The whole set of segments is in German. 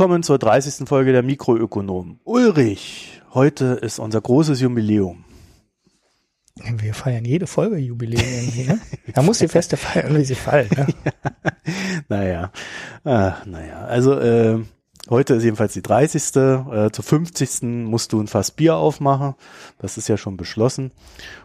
Willkommen zur 30. Folge der Mikroökonomen. Ulrich, heute ist unser großes Jubiläum. Wir feiern jede Folge Jubiläum irgendwie, ne? Da muss die Feste feiern, wie sie fallen. Ne? naja, Ach, naja, also äh, heute ist jedenfalls die 30. Äh, zur 50. musst du ein Fass Bier aufmachen. Das ist ja schon beschlossen.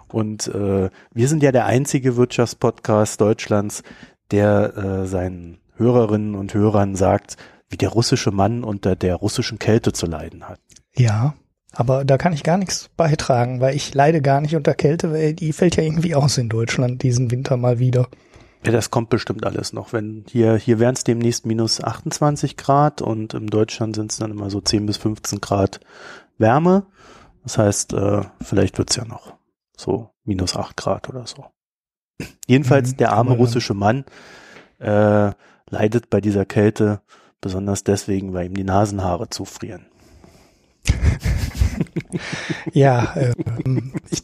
Und äh, wir sind ja der einzige Wirtschaftspodcast Deutschlands, der äh, seinen Hörerinnen und Hörern sagt, wie der russische Mann unter der russischen Kälte zu leiden hat. Ja, aber da kann ich gar nichts beitragen, weil ich leide gar nicht unter Kälte, weil die fällt ja irgendwie aus in Deutschland diesen Winter mal wieder. Ja, das kommt bestimmt alles noch. Wenn hier, hier wären es demnächst minus 28 Grad und in Deutschland sind es dann immer so 10 bis 15 Grad Wärme. Das heißt, äh, vielleicht wird's ja noch so minus 8 Grad oder so. Jedenfalls mhm, der arme russische Mann äh, leidet bei dieser Kälte besonders deswegen, weil ihm die Nasenhaare zufrieren. ja, äh, ich,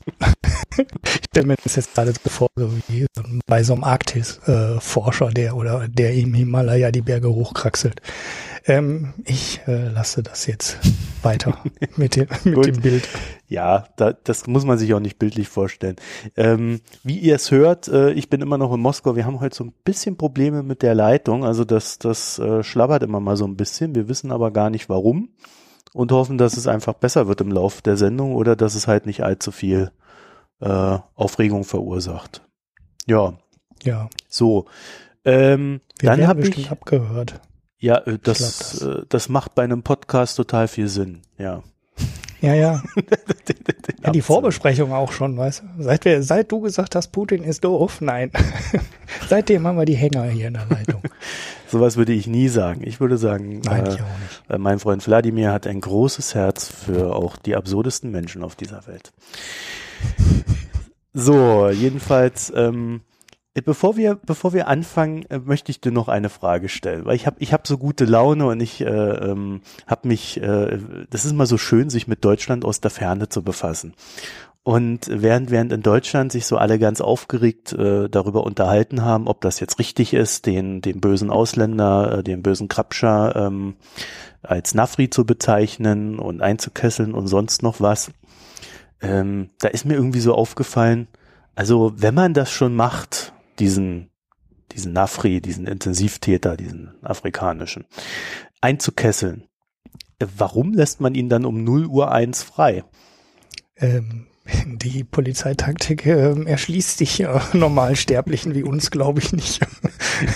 ich stelle mir das jetzt gerade vor, so wie bei so einem Arktis-Forscher, äh, der oder der im Himalaya die Berge hochkraxelt. Ähm, ich äh, lasse das jetzt weiter mit, dem, mit dem Bild. Ja, da, das muss man sich auch nicht bildlich vorstellen. Ähm, wie ihr es hört, äh, ich bin immer noch in Moskau. Wir haben heute so ein bisschen Probleme mit der Leitung. Also das, das äh, schlabbert immer mal so ein bisschen. Wir wissen aber gar nicht warum und hoffen, dass es einfach besser wird im Laufe der Sendung oder dass es halt nicht allzu viel äh, Aufregung verursacht. Ja. Ja. So. Ähm, Wir dann habe ich abgehört. Ja, äh, das, das. Äh, das macht bei einem Podcast total viel Sinn. Ja. Ja, ja. ja die Vorbesprechung auch schon, weißt du? Seit, wir, seit du gesagt hast, Putin ist doof, nein. Seitdem haben wir die Hänger hier in der Leitung. Sowas würde ich nie sagen. Ich würde sagen, nein, äh, ich. Äh, mein Freund Wladimir hat ein großes Herz für auch die absurdesten Menschen auf dieser Welt. So, jedenfalls, ähm, äh, bevor wir, bevor wir anfangen, äh, möchte ich dir noch eine Frage stellen, weil ich habe ich hab so gute Laune und ich äh, ähm, habe mich, äh, das ist immer so schön, sich mit Deutschland aus der Ferne zu befassen. Und während, während in Deutschland sich so alle ganz aufgeregt äh, darüber unterhalten haben, ob das jetzt richtig ist, den, den bösen Ausländer, äh, den bösen Krabscher ähm, als Nafri zu bezeichnen und einzukesseln und sonst noch was, ähm, da ist mir irgendwie so aufgefallen, also wenn man das schon macht, diesen, diesen Nafri, diesen Intensivtäter, diesen afrikanischen, einzukesseln. Warum lässt man ihn dann um 0 Uhr 1 frei? Ähm, die Polizeitaktik äh, erschließt sich äh, Normalsterblichen wie uns, glaube ich nicht.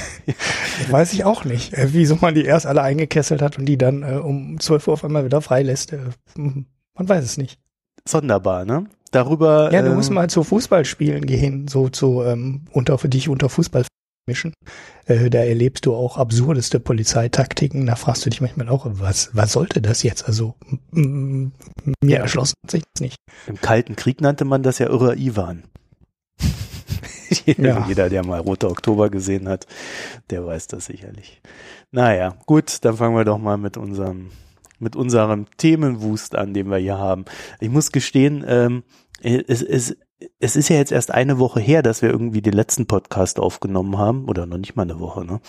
Weiß ich auch nicht, äh, wieso man die erst alle eingekesselt hat und die dann äh, um 12 Uhr auf einmal wieder freilässt. Äh, man weiß es nicht. Sonderbar, ne? Darüber. Ja, du ähm, musst mal zu Fußballspielen gehen, so zu ähm, unter für dich unter Fußball mischen. Äh, da erlebst du auch absurdeste Polizeitaktiken. Da fragst du dich manchmal auch, was, was sollte das jetzt? Also mir ja. erschlossen sich das nicht. Im Kalten Krieg nannte man das ja irre Ivan. jeder, ja. jeder, der mal Rote Oktober gesehen hat, der weiß das sicherlich. Naja, gut, dann fangen wir doch mal mit unserem mit unserem Themenwust an, den wir hier haben. Ich muss gestehen, ähm, es, es, es ist ja jetzt erst eine Woche her, dass wir irgendwie den letzten Podcast aufgenommen haben, oder noch nicht mal eine Woche, ne?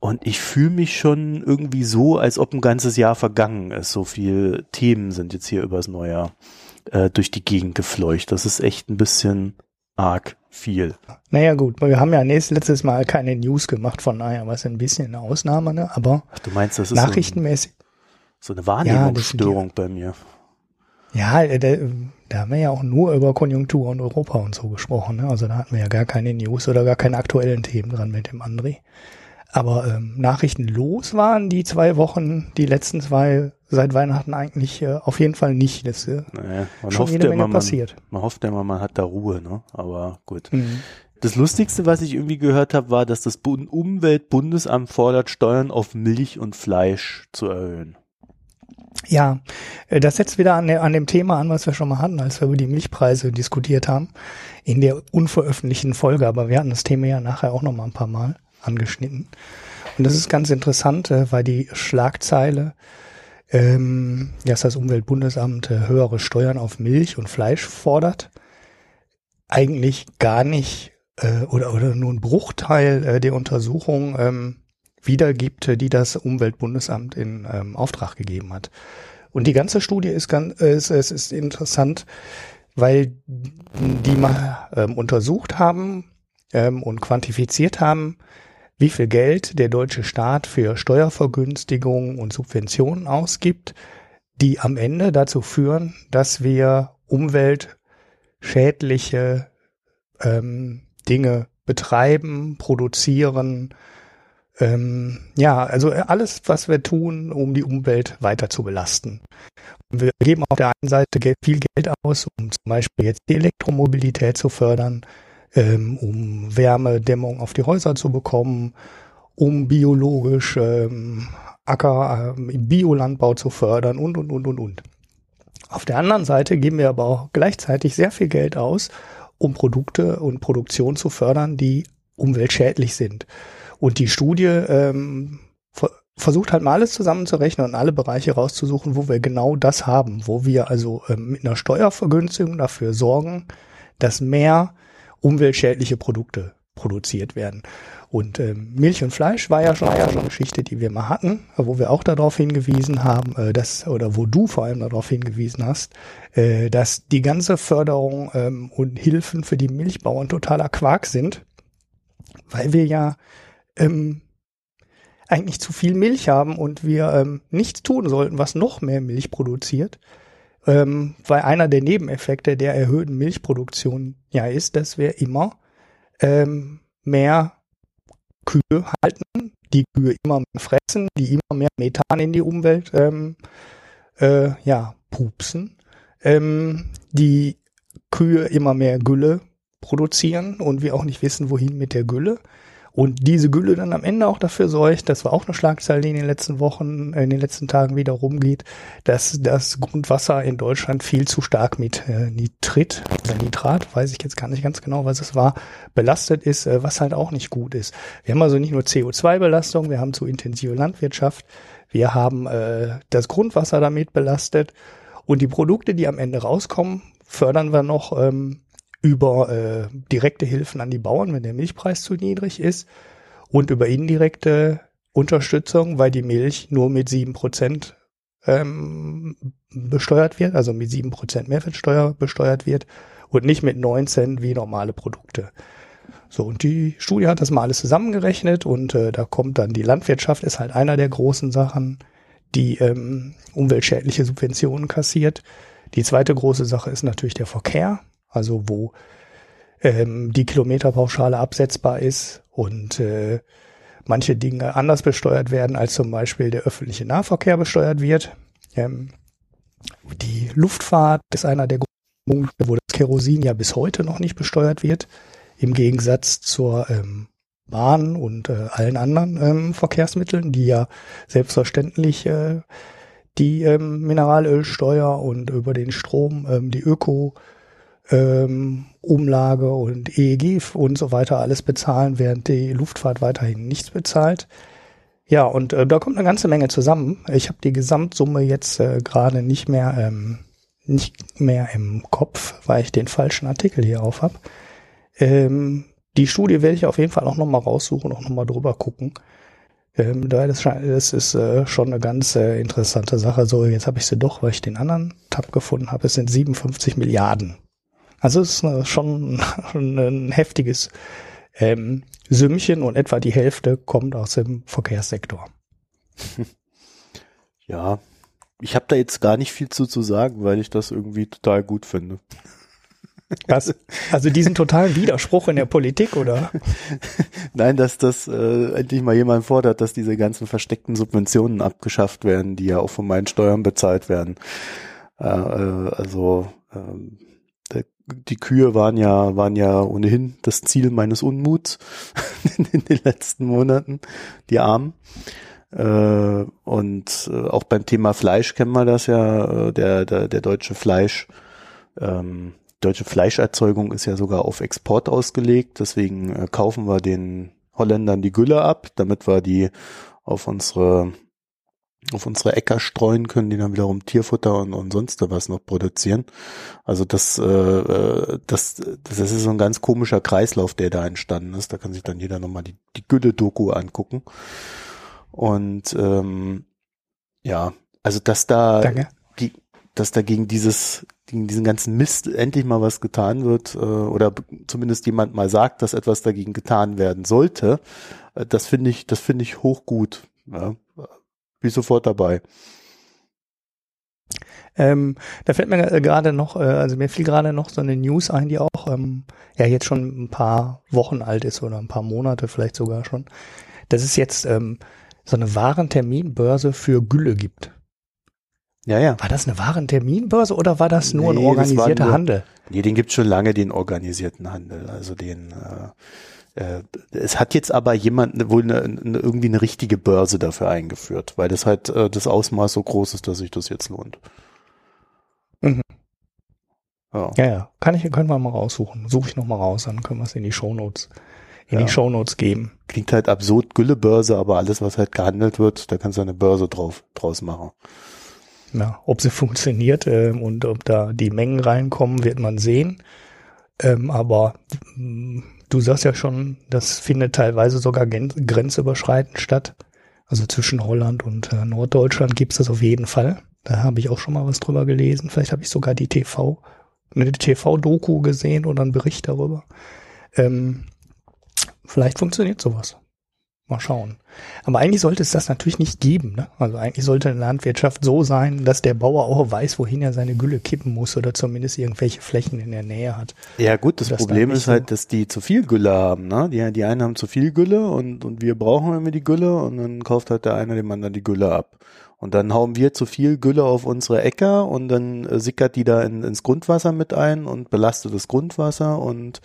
Und ich fühle mich schon irgendwie so, als ob ein ganzes Jahr vergangen ist. So viele Themen sind jetzt hier übers Neujahr äh, durch die Gegend gefleucht. Das ist echt ein bisschen arg viel. Naja gut, wir haben ja nächstes, letztes Mal keine News gemacht, von daher war es ein bisschen eine Ausnahme, ne? aber Ach, du meinst, das ist nachrichtenmäßig. So, ein, so eine Wahrnehmungsstörung ja, bei mir. Ja, äh, da, haben wir ja auch nur über Konjunktur und Europa und so gesprochen. Ne? Also da hatten wir ja gar keine News oder gar keine aktuellen Themen dran mit dem André. Aber ähm, Nachrichten los waren die zwei Wochen, die letzten zwei seit Weihnachten eigentlich äh, auf jeden Fall nicht. Das äh, naja, schon hofft jede Menge immer, passiert. Man, man hofft ja immer, man hat da Ruhe, ne? Aber gut. Mhm. Das Lustigste, was ich irgendwie gehört habe, war, dass das Umweltbundesamt fordert, Steuern auf Milch und Fleisch zu erhöhen. Ja, äh, das setzt wieder an, an, dem Thema an, was wir schon mal hatten, als wir über die Milchpreise diskutiert haben, in der unveröffentlichten Folge. Aber wir hatten das Thema ja nachher auch noch mal ein paar Mal angeschnitten. Und das ist ganz interessant, äh, weil die Schlagzeile, ähm, dass das Umweltbundesamt äh, höhere Steuern auf Milch und Fleisch fordert, eigentlich gar nicht äh, oder, oder nur ein Bruchteil äh, der Untersuchung ähm, wiedergibt, die das Umweltbundesamt in ähm, Auftrag gegeben hat. Und die ganze Studie ist ganz, ist, ist, ist interessant, weil die mal ähm, untersucht haben ähm, und quantifiziert haben, wie viel Geld der deutsche Staat für Steuervergünstigungen und Subventionen ausgibt, die am Ende dazu führen, dass wir umweltschädliche ähm, Dinge betreiben, produzieren, ähm, ja, also alles, was wir tun, um die Umwelt weiter zu belasten. Wir geben auf der einen Seite viel Geld aus, um zum Beispiel jetzt die Elektromobilität zu fördern, ähm, um Wärmedämmung auf die Häuser zu bekommen, um biologisch ähm, Acker, äh, Biolandbau zu fördern und, und, und, und, und. Auf der anderen Seite geben wir aber auch gleichzeitig sehr viel Geld aus, um Produkte und Produktion zu fördern, die umweltschädlich sind. Und die Studie ähm, versucht halt mal alles zusammenzurechnen und alle Bereiche rauszusuchen, wo wir genau das haben, wo wir also ähm, mit einer Steuervergünstigung dafür sorgen, dass mehr umweltschädliche Produkte produziert werden. Und ähm, Milch und Fleisch war ja schon war ja schon eine Geschichte, die wir mal hatten, wo wir auch darauf hingewiesen haben, äh, dass oder wo du vor allem darauf hingewiesen hast, äh, dass die ganze Förderung ähm, und Hilfen für die Milchbauern totaler Quark sind, weil wir ja ähm, eigentlich zu viel Milch haben und wir ähm, nichts tun sollten, was noch mehr Milch produziert. Ähm, weil einer der Nebeneffekte der erhöhten Milchproduktion ja ist, dass wir immer ähm, mehr Kühe halten, die Kühe immer mehr fressen, die immer mehr Methan in die Umwelt ähm, äh, ja, pupsen, ähm, die Kühe immer mehr Gülle produzieren und wir auch nicht wissen, wohin mit der Gülle. Und diese Gülle dann am Ende auch dafür sorgt, das war auch eine Schlagzeile, die in den letzten Wochen, in den letzten Tagen wieder rumgeht, dass das Grundwasser in Deutschland viel zu stark mit äh, Nitrit oder Nitrat, weiß ich jetzt gar nicht ganz genau, was es war, belastet ist, äh, was halt auch nicht gut ist. Wir haben also nicht nur CO2-Belastung, wir haben zu intensive Landwirtschaft, wir haben äh, das Grundwasser damit belastet und die Produkte, die am Ende rauskommen, fördern wir noch ähm, über äh, direkte Hilfen an die Bauern, wenn der Milchpreis zu niedrig ist und über indirekte Unterstützung, weil die Milch nur mit sieben Prozent ähm, besteuert wird, also mit sieben Prozent Mehrwertsteuer besteuert wird und nicht mit neun Cent wie normale Produkte. So, und die Studie hat das mal alles zusammengerechnet und äh, da kommt dann die Landwirtschaft, ist halt einer der großen Sachen, die ähm, umweltschädliche Subventionen kassiert. Die zweite große Sache ist natürlich der Verkehr also wo ähm, die Kilometerpauschale absetzbar ist und äh, manche Dinge anders besteuert werden, als zum Beispiel der öffentliche Nahverkehr besteuert wird. Ähm, die Luftfahrt ist einer der Punkte, wo das Kerosin ja bis heute noch nicht besteuert wird, im Gegensatz zur ähm, Bahn und äh, allen anderen ähm, Verkehrsmitteln, die ja selbstverständlich äh, die ähm, Mineralölsteuer und über den Strom ähm, die Öko ähm, Umlage und EEG und so weiter alles bezahlen, während die Luftfahrt weiterhin nichts bezahlt. Ja, und äh, da kommt eine ganze Menge zusammen. Ich habe die Gesamtsumme jetzt äh, gerade nicht mehr ähm, nicht mehr im Kopf, weil ich den falschen Artikel hier auf habe. Ähm, die Studie werde ich auf jeden Fall auch nochmal raussuchen auch nochmal drüber gucken. Ähm, da das, das ist äh, schon eine ganz äh, interessante Sache. So, jetzt habe ich sie doch, weil ich den anderen Tab gefunden habe. Es sind 57 Milliarden also es ist äh, schon, ein heftiges ähm, Sümmchen und etwa die Hälfte kommt aus dem Verkehrssektor. Ja, ich habe da jetzt gar nicht viel zu, zu sagen, weil ich das irgendwie total gut finde. Was? Also diesen totalen Widerspruch in der Politik, oder? Nein, dass das äh, endlich mal jemand fordert, dass diese ganzen versteckten Subventionen abgeschafft werden, die ja auch von meinen Steuern bezahlt werden. Äh, äh, also ähm, die Kühe waren ja, waren ja ohnehin das Ziel meines Unmuts in den letzten Monaten, die Armen. Äh, und äh, auch beim Thema Fleisch kennen wir das ja, äh, der, der, der deutsche Fleisch, ähm, deutsche Fleischerzeugung ist ja sogar auf Export ausgelegt, deswegen kaufen wir den Holländern die Gülle ab, damit wir die auf unsere auf unsere Äcker streuen können, die dann wiederum Tierfutter und, und sonst was noch produzieren. Also das, äh, äh, das, das ist so ein ganz komischer Kreislauf, der da entstanden ist. Da kann sich dann jeder nochmal die, die Gülle-Doku angucken. Und ähm, ja, also dass da, Danke. die, dass da gegen dieses, gegen diesen ganzen Mist endlich mal was getan wird äh, oder zumindest jemand mal sagt, dass etwas dagegen getan werden sollte, äh, das finde ich, das finde ich hochgut. Ja, bin sofort dabei. Ähm, da fällt mir äh, gerade noch, äh, also mir fiel gerade noch so eine News ein, die auch ähm, ja jetzt schon ein paar Wochen alt ist oder ein paar Monate vielleicht sogar schon, dass es jetzt ähm, so eine Warenterminbörse für Gülle gibt. Ja, ja. War das eine Warenterminbörse oder war das nur Nee, ein organisierter nur- Handel? Nee, den gibt's schon lange, den organisierten Handel. Also den, äh, es hat jetzt aber jemand ne- wohl eine, eine, irgendwie eine richtige Börse dafür eingeführt, weil das halt äh, das Ausmaß so groß ist, dass sich das jetzt lohnt. Mhm. Ja. Ja, ja, kann ich, können wir mal raussuchen. Suche ich noch mal raus, dann können wir es in die Shownotes, in Ja. die Shownotes geben. Klingt halt absurd, Güllebörse, aber alles, was halt gehandelt wird, da kannst du eine Börse drauf, draus machen. Ja, ob sie funktioniert ähm, und ob da die Mengen reinkommen, wird man sehen. Ähm, aber mh, du sagst ja schon, das findet teilweise sogar grenzüberschreitend statt. Also zwischen Holland und äh, Norddeutschland gibt's das auf jeden Fall. Da habe ich auch schon mal was drüber gelesen. Vielleicht habe ich sogar die TV, eine TV-Doku gesehen oder einen Bericht darüber. Ähm, vielleicht funktioniert sowas. Mal schauen. Aber eigentlich sollte es das natürlich nicht geben. Ne? Also eigentlich sollte eine Landwirtschaft so sein, dass der Bauer auch weiß, wohin er seine Gülle kippen muss oder zumindest irgendwelche Flächen in der Nähe hat. Ja gut, das Problem ist halt, dass die zu viel Gülle haben. Ne? Die, die einen haben zu viel Gülle und, und wir brauchen immer die Gülle und dann kauft halt der eine dem anderen die Gülle ab. Und dann hauen wir zu viel Gülle auf unsere Äcker und dann äh, sickert die da in, ins Grundwasser mit ein und belastet das Grundwasser und,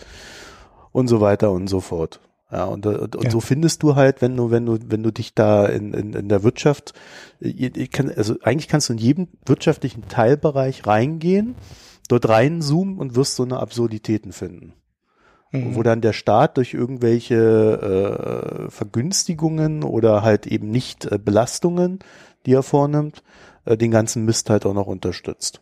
und so weiter und so fort. Ja, und, und, und Ja. so findest du halt, wenn du, wenn du, wenn du dich da in, in, in der Wirtschaft, also eigentlich kannst du in jedem wirtschaftlichen Teilbereich reingehen, dort reinzoomen und wirst so eine Absurditäten finden Mhm. wo dann der Staat durch irgendwelche äh, Vergünstigungen oder halt eben nicht äh, Belastungen, die er vornimmt, äh, den ganzen Mist halt auch noch unterstützt.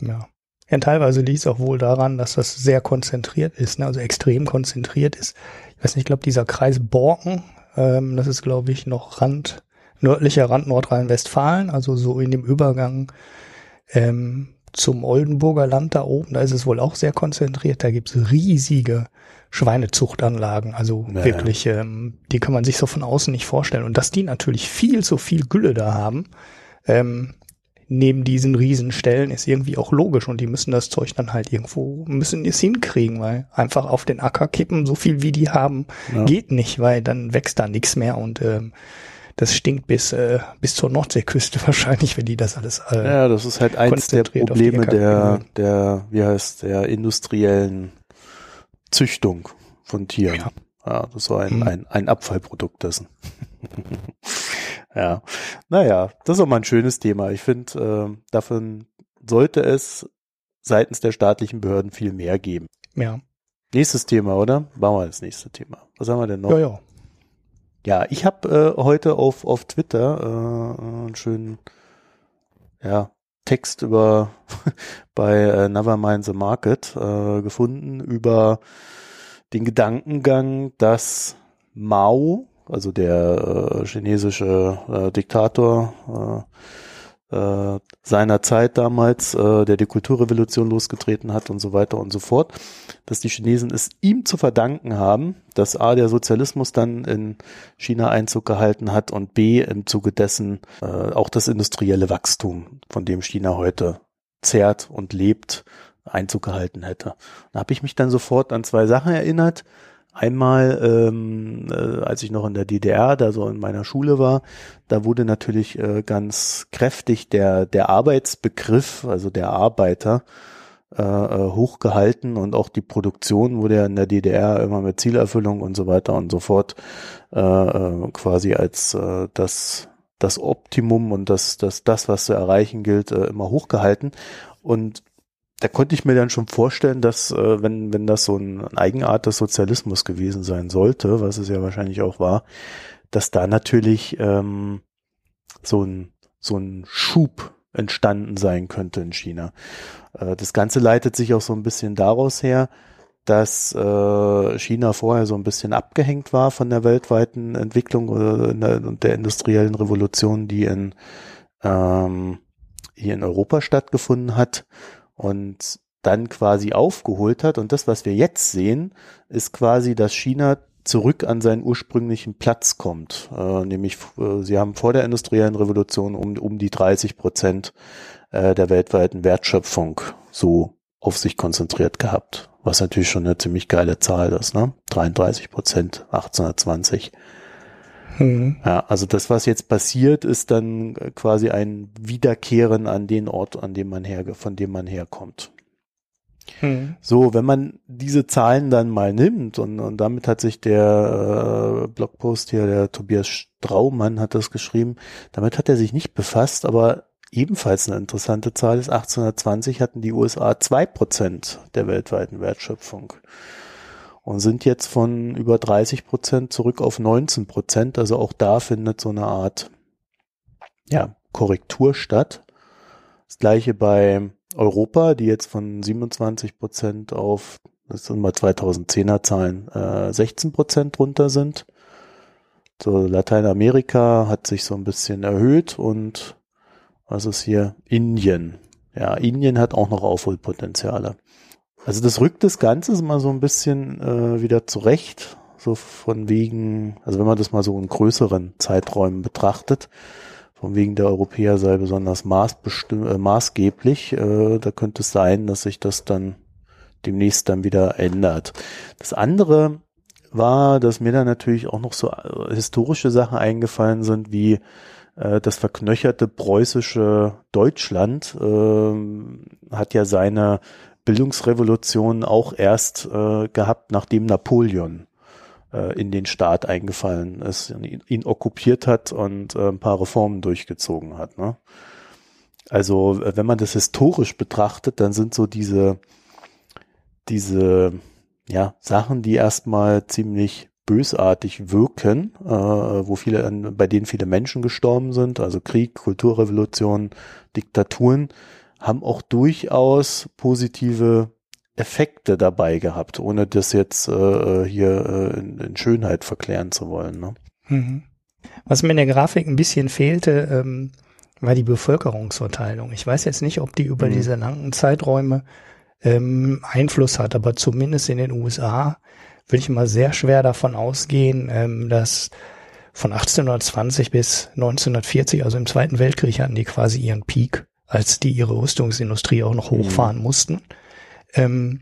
Ja. ja, teilweise liegt es auch wohl daran, dass das sehr konzentriert ist, ne? also extrem konzentriert ist. Ich weiß nicht, ich glaube, dieser Kreis Borken, ähm, das ist, glaube ich, noch Rand, nördlicher Rand Nordrhein-Westfalen, also so in dem Übergang ähm, zum Oldenburger Land da oben, da ist es wohl auch sehr konzentriert. Da gibt es riesige Schweinezuchtanlagen, also Naja. wirklich, ähm, die kann man sich so von außen nicht vorstellen. Und dass die natürlich viel zu viel Gülle da haben, ähm, neben diesen Riesenstellen ist irgendwie auch logisch und die müssen das Zeug dann halt irgendwo, müssen es hinkriegen, weil einfach auf den Acker kippen, so viel wie die haben, Ja. geht nicht, weil dann wächst da nichts mehr und ähm, das stinkt bis, äh, bis zur Nordseeküste wahrscheinlich, wenn die das alles äh, Ja, das ist halt eins der Probleme der, gehen der, wie heißt, der industriellen Züchtung von Tieren. Ja. Ja, das so ein, Mhm. ein, ein Abfallprodukt dessen. ja, naja, das ist auch mal ein schönes Thema. Ich finde, äh, davon sollte es seitens der staatlichen Behörden viel mehr geben. ja. Nächstes Thema, oder? Machen wir das nächste Thema. Was haben wir denn noch? Ja, ja. Ja, ich habe äh, heute auf, auf Twitter äh, einen schönen ja, Text über bei äh, Nevermind the Market äh, gefunden über den Gedankengang, dass Mao, also der äh, chinesische äh, Diktator äh, äh, seiner Zeit damals, äh, der die Kulturrevolution losgetreten hat und so weiter und so fort, dass die Chinesen es ihm zu verdanken haben, dass A, der Sozialismus dann in China Einzug gehalten hat und B, im Zuge dessen äh, auch das industrielle Wachstum, von dem China heute zehrt und lebt, Einzug gehalten hätte. Da habe ich mich dann sofort an zwei Sachen erinnert. Einmal, ähm, äh, als ich noch in der DDR, da so in meiner Schule war, da wurde natürlich äh, ganz kräftig der, der Arbeitsbegriff, also der Arbeiter, äh, äh, hochgehalten und auch die Produktion wurde ja in der DDR immer mit Zielerfüllung und so weiter und so fort äh, äh, quasi als äh, das das Optimum und das das das was zu erreichen gilt äh, immer hochgehalten. Und da konnte ich mir dann schon vorstellen, dass äh, wenn wenn das so ein Eigenart des Sozialismus gewesen sein sollte, was es ja wahrscheinlich auch war, dass da natürlich ähm, so ein so ein Schub entstanden sein könnte in China. Äh, Das Ganze leitet sich auch so ein bisschen daraus her, dass äh, China vorher so ein bisschen abgehängt war von der weltweiten Entwicklung oder in der, der industriellen Revolution, die in ähm, hier in Europa stattgefunden hat und dann quasi aufgeholt hat. Und das, was wir jetzt sehen, ist quasi, dass China zurück an seinen ursprünglichen Platz kommt. Äh, nämlich, äh, sie haben vor der industriellen Revolution um, um die 30 Prozent äh, der weltweiten Wertschöpfung so auf sich konzentriert gehabt. Was natürlich schon eine ziemlich geile Zahl ist, ne? 33 Prozent 1820. Hm. Ja, also das, was jetzt passiert, ist dann quasi ein Wiederkehren an den Ort, an dem man her, von dem man herkommt. Hm. So, wenn man diese Zahlen dann mal nimmt und, und damit hat sich der äh, Blogpost hier, der Tobias Straumann hat das geschrieben, damit hat er sich nicht befasst, aber ebenfalls eine interessante Zahl ist, 1820 hatten die USA zwei Prozent der weltweiten Wertschöpfung und sind jetzt von über 30 Prozent zurück auf 19 Prozent. Also auch da findet so eine Art ja, Korrektur statt. Das gleiche bei Europa, die jetzt von 27 Prozent auf, das sind mal 2010er Zahlen, äh, 16 Prozent runter sind. So Lateinamerika hat sich so ein bisschen erhöht und was ist hier? Indien. Ja, Indien hat auch noch Aufholpotenziale. Also das rückt das Ganze mal so ein bisschen äh, wieder zurecht, so von wegen, also wenn man das mal so in größeren Zeiträumen betrachtet, von wegen der Europäer sei besonders äh, maßgeblich, äh, da könnte es sein, dass sich das dann demnächst dann wieder ändert. Das andere war, dass mir dann natürlich auch noch so äh, historische Sachen eingefallen sind, wie äh, das verknöcherte preußische Deutschland äh, hat ja seine Bildungsrevolution auch erst äh, gehabt, nachdem Napoleon äh, in den Staat eingefallen ist, ihn, ihn okkupiert hat und äh, ein paar Reformen durchgezogen hat. Ne? Also wenn man das historisch betrachtet, dann sind so diese diese ja Sachen, die erstmal ziemlich bösartig wirken, äh, wo viele, bei denen viele Menschen gestorben sind, also Krieg, Kulturrevolution, Diktaturen, haben auch durchaus positive Effekte dabei gehabt, ohne das jetzt äh, äh, hier äh, in, in, Schönheit verklären zu wollen. Ne? Mhm. Was mir in der Grafik ein bisschen fehlte, ähm, war die Bevölkerungsverteilung. Ich weiß jetzt nicht, ob die über mhm. diese langen Zeiträume ähm, Einfluss hat, aber zumindest in den USA würde ich mal sehr schwer davon ausgehen, ähm, dass von 1820 bis 1940, also im Zweiten Weltkrieg, hatten die quasi ihren Peak als die ihre Rüstungsindustrie auch noch mhm. hochfahren mhm. mussten. Ähm,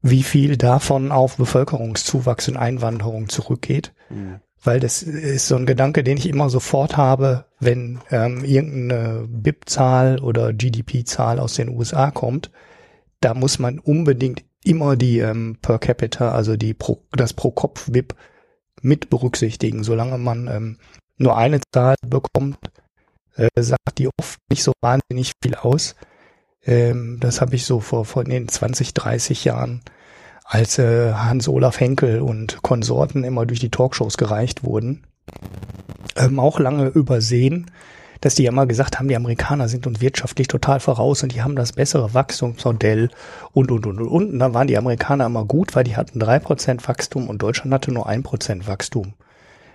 wie viel davon auf Bevölkerungszuwachs und Einwanderung zurückgeht. Mhm. Weil das ist so ein Gedanke, den ich immer sofort habe, wenn ähm, irgendeine BIP-Zahl oder GDP-Zahl aus den USA kommt. Da muss man unbedingt immer die ähm, per capita, also die pro, das pro Kopf BIP mit berücksichtigen. Solange man ähm, nur eine Zahl bekommt, äh, sagt die oft nicht so wahnsinnig viel aus. Ähm, das habe ich so vor, vor den 20, 30 Jahren, als äh, Hans-Olaf Henkel und Konsorten immer durch die Talkshows gereicht wurden, ähm, auch lange übersehen, dass die ja mal gesagt haben, die Amerikaner sind uns wirtschaftlich total voraus und die haben das bessere Wachstumsmodell und, und, und, und. Und dann waren die Amerikaner immer gut, weil die hatten drei Prozent Wachstum und Deutschland hatte nur ein Prozent Wachstum.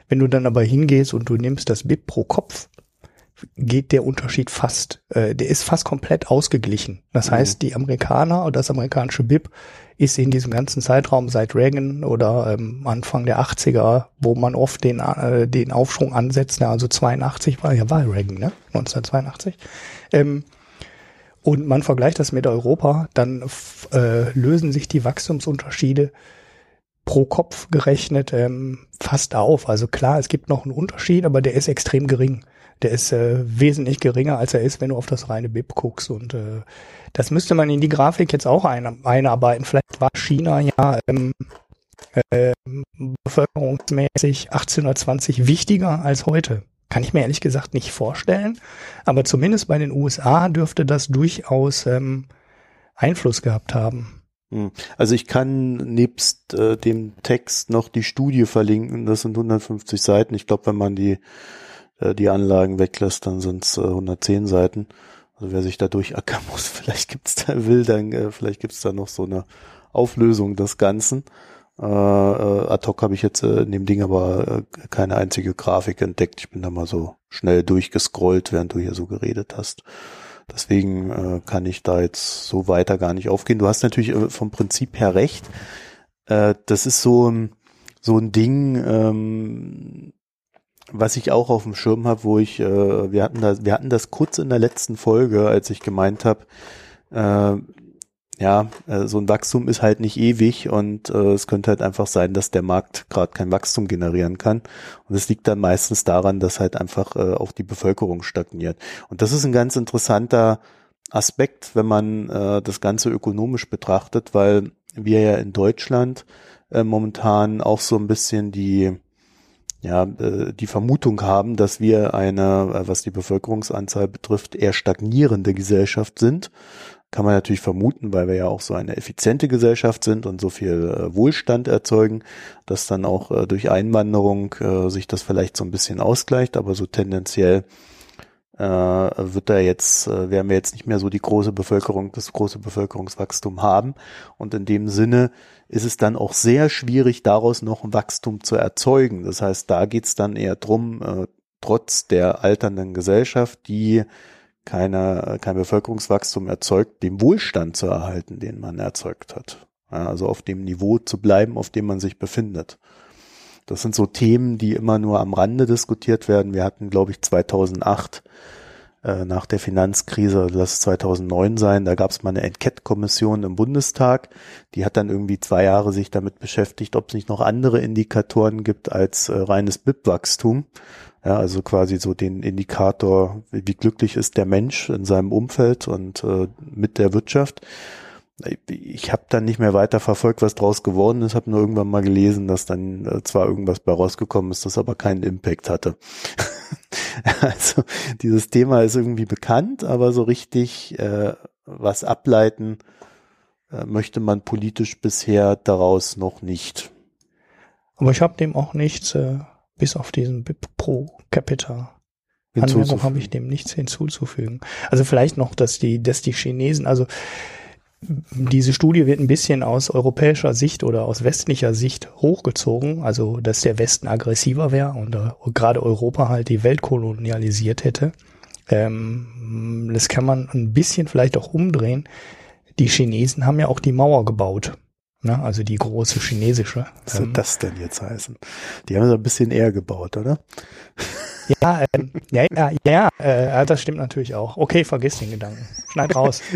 Wenn du dann aber hingehst und du nimmst das BIP pro Kopf geht der Unterschied fast, äh, der ist fast komplett ausgeglichen. Das mhm. heißt, die Amerikaner oder das amerikanische BIP ist in diesem ganzen Zeitraum seit Reagan oder ähm, Anfang der 80er, wo man oft den, äh, den Aufschwung ansetzt, also 82 war ja war Reagan, ne? 1982. Ähm, und man vergleicht das mit Europa, dann äh, lösen sich die Wachstumsunterschiede pro Kopf gerechnet ähm, fast auf. Also klar, es gibt noch einen Unterschied, aber der ist extrem gering der ist äh, wesentlich geringer, als er ist, wenn du auf das reine BIP guckst. Und äh, das müsste man in die Grafik jetzt auch ein, einarbeiten. Vielleicht war China ja ähm, äh, bevölkerungsmäßig 1820 wichtiger als heute. Kann ich mir ehrlich gesagt nicht vorstellen. Aber zumindest bei den USA dürfte das durchaus ähm, Einfluss gehabt haben. Hm. Also ich kann nebst äh, dem Text noch die Studie verlinken. Das sind 150 Seiten. Ich glaube, wenn man die äh, die Anlagen weglässt, dann sind es äh, 110 Seiten. Also wer sich da durchackern muss, vielleicht gibt's da will, dann äh, vielleicht gibt's da noch so eine Auflösung des Ganzen. Äh, äh, ad hoc habe ich jetzt äh, in dem Ding aber keine einzige Grafik entdeckt. Ich bin da mal so schnell durchgescrollt, während du hier so geredet hast. Deswegen äh, kann ich da jetzt so weiter gar nicht aufgehen. Du hast natürlich vom Prinzip her recht. Äh, das ist so, so ein Ding, ähm, was ich auch auf dem Schirm habe, wo ich, äh, wir hatten da, wir hatten das kurz in der letzten Folge, als ich gemeint habe, äh, ja, äh, so ein Wachstum ist halt nicht ewig und äh, es könnte halt einfach sein, dass der Markt gerade kein Wachstum generieren kann. Und es liegt dann meistens daran, dass halt einfach äh, auch die Bevölkerung stagniert. Und das ist ein ganz interessanter Aspekt, wenn man äh, das Ganze ökonomisch betrachtet, weil wir ja in Deutschland äh, momentan auch so ein bisschen die ja, äh, die Vermutung haben, dass wir eine, äh, was die Bevölkerungsanzahl betrifft, eher stagnierende Gesellschaft sind. Kann man natürlich vermuten, weil wir ja auch so eine effiziente Gesellschaft sind und so viel äh, Wohlstand erzeugen, dass dann auch äh, durch Einwanderung sich das vielleicht so ein bisschen ausgleicht, aber so tendenziell äh, wird da jetzt, äh, werden wir jetzt nicht mehr so die große Bevölkerung, das große Bevölkerungswachstum haben. Und in dem Sinne ist es dann auch sehr schwierig, daraus noch ein Wachstum zu erzeugen. Das heißt, da geht's dann eher drum, äh, trotz der alternden Gesellschaft, die keine, kein Bevölkerungswachstum erzeugt, den Wohlstand zu erhalten, den man erzeugt hat. Also auf dem Niveau zu bleiben, auf dem man sich befindet. Das sind so Themen, die immer nur am Rande diskutiert werden. Wir hatten, glaube ich, 2008 äh, nach der Finanzkrise, lass es 2009 sein, da gab es mal eine Enquete-Kommission im Bundestag. Die hat dann irgendwie zwei Jahre sich damit beschäftigt, ob es nicht noch andere Indikatoren gibt als äh, reines BIP-Wachstum. Ja, also quasi so den Indikator, wie, glücklich ist der Mensch in seinem Umfeld und äh, mit der Wirtschaft. Ich habe dann nicht mehr weiter verfolgt, was draus geworden ist, habe nur irgendwann mal gelesen, dass dann äh, zwar irgendwas bei rausgekommen ist, das aber keinen Impact hatte. also dieses Thema ist irgendwie bekannt, aber so richtig äh, was ableiten äh, möchte man politisch bisher daraus noch nicht. Aber ich habe dem auch nichts äh, bis auf diesen BIP pro Capita Anmerkung habe ich dem nichts hinzuzufügen. Also vielleicht noch, dass die, dass die Chinesen, also diese Studie wird ein bisschen aus europäischer Sicht oder aus westlicher Sicht hochgezogen, also dass der Westen aggressiver wäre und äh, gerade Europa halt die Welt kolonialisiert hätte. Ähm, das kann man ein bisschen vielleicht auch umdrehen. Die Chinesen haben ja auch die Mauer gebaut. Ne? Also die große chinesische. Was soll ähm, das denn jetzt heißen? Die haben so ein bisschen eher gebaut, oder? Ja, ähm, ja, ja, ja, äh, das stimmt natürlich auch. Okay, vergiss den Gedanken. Schneid raus.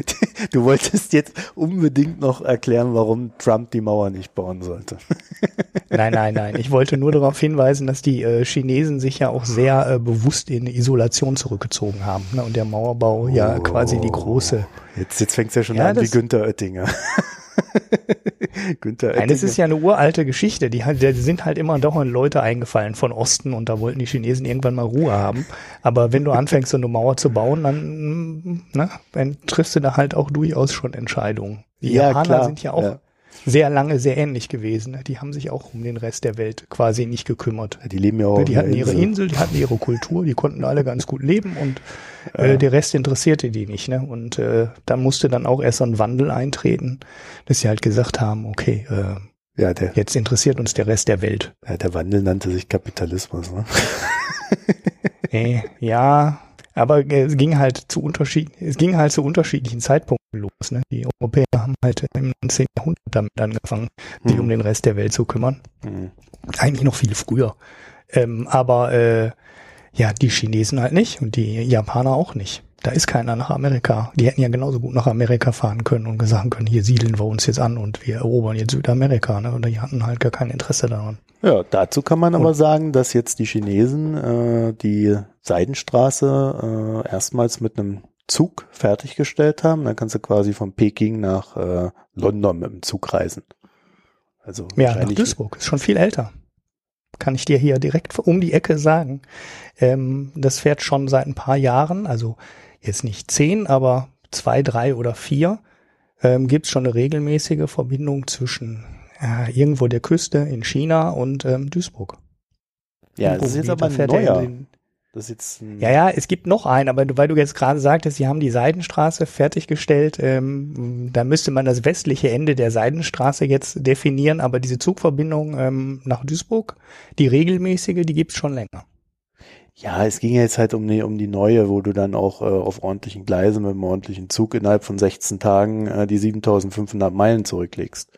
Du wolltest jetzt unbedingt noch erklären, warum Trump die Mauer nicht bauen sollte. Nein, nein, nein. Ich wollte nur darauf hinweisen, dass die äh, Chinesen sich ja auch sehr äh, bewusst in Isolation zurückgezogen haben. Ne? Und der Mauerbau oh, ja quasi die große. Jetzt, jetzt fängt es ja schon ja, an wie Günther Oettinger. Günther Nein, das ist ja eine uralte Geschichte. Die, die sind halt immer doch Leute eingefallen von Osten und da wollten die Chinesen irgendwann mal Ruhe haben. Aber wenn du anfängst, so eine Mauer zu bauen, dann, ne, dann triffst du da halt auch durchaus schon Entscheidungen. Die ja, Japaner klar. sind ja auch ja sehr lange sehr ähnlich gewesen. Die haben sich auch um den Rest der Welt quasi nicht gekümmert. Die leben ja auch. Die hatten ihre Insel, die hatten ihre Kultur, die konnten alle ganz gut leben und äh, der Rest interessierte die nicht. Ne? Und äh, da musste dann auch erst so ein Wandel eintreten, dass sie halt gesagt haben, okay, äh, ja, der, jetzt interessiert uns der Rest der Welt. Ja, der Wandel nannte sich Kapitalismus. Ne? äh, ja, aber es ging halt zu Unterschied, es ging halt zu unterschiedlichen Zeitpunkten los. Ne? Die Europäer haben halt im 19. Jahrhundert damit angefangen, sich mhm. um den Rest der Welt zu kümmern. Mhm. Eigentlich noch viel früher. Ähm, aber äh, ja, die Chinesen halt nicht und die Japaner auch nicht. Da ist keiner nach Amerika. Die hätten ja genauso gut nach Amerika fahren können und gesagt können, hier siedeln wir uns jetzt an und wir erobern jetzt Südamerika. Ne? Und die hatten halt gar kein Interesse daran. Ja, dazu kann man und, aber sagen, dass jetzt die Chinesen äh, die Seidenstraße äh, erstmals mit einem Zug fertiggestellt haben. Dann kannst du quasi von Peking nach äh, London mit dem Zug reisen. Also ja, nach Duisburg. Ist schon viel älter. Kann ich dir hier direkt um die Ecke sagen. Ähm, das fährt schon seit ein paar Jahren, also jetzt nicht zehn, aber zwei, drei oder vier. Ähm, Gibt es schon eine regelmäßige Verbindung zwischen äh, irgendwo der Küste in China und ähm, Duisburg. Ja, das ist jetzt aber ein neuer. Den, Das ist jetzt ja, ja, es gibt noch einen, aber weil du jetzt gerade sagtest, sie haben die Seidenstraße fertiggestellt, ähm, da müsste man das westliche Ende der Seidenstraße jetzt definieren, aber diese Zugverbindung ähm, nach Duisburg, die regelmäßige, die gibt's schon länger. Ja, es ging jetzt halt um die, um die neue, wo du dann auch äh, auf ordentlichen Gleisen mit einem ordentlichen Zug innerhalb von 16 Tagen äh, die 7500 Meilen zurücklegst.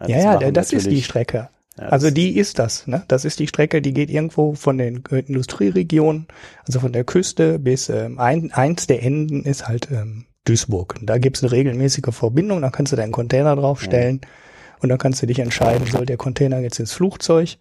Ja, ja, ja das ist die Strecke. Ja, also die ist das, ne? Das ist die Strecke, die geht irgendwo von den äh, Industrieregionen, also von der Küste bis ähm, ein, eins der Enden ist halt ähm, Duisburg. Da gibt's eine regelmäßige Verbindung, da kannst du deinen Container draufstellen ja. und dann kannst du dich entscheiden, soll der Container jetzt ins Flugzeug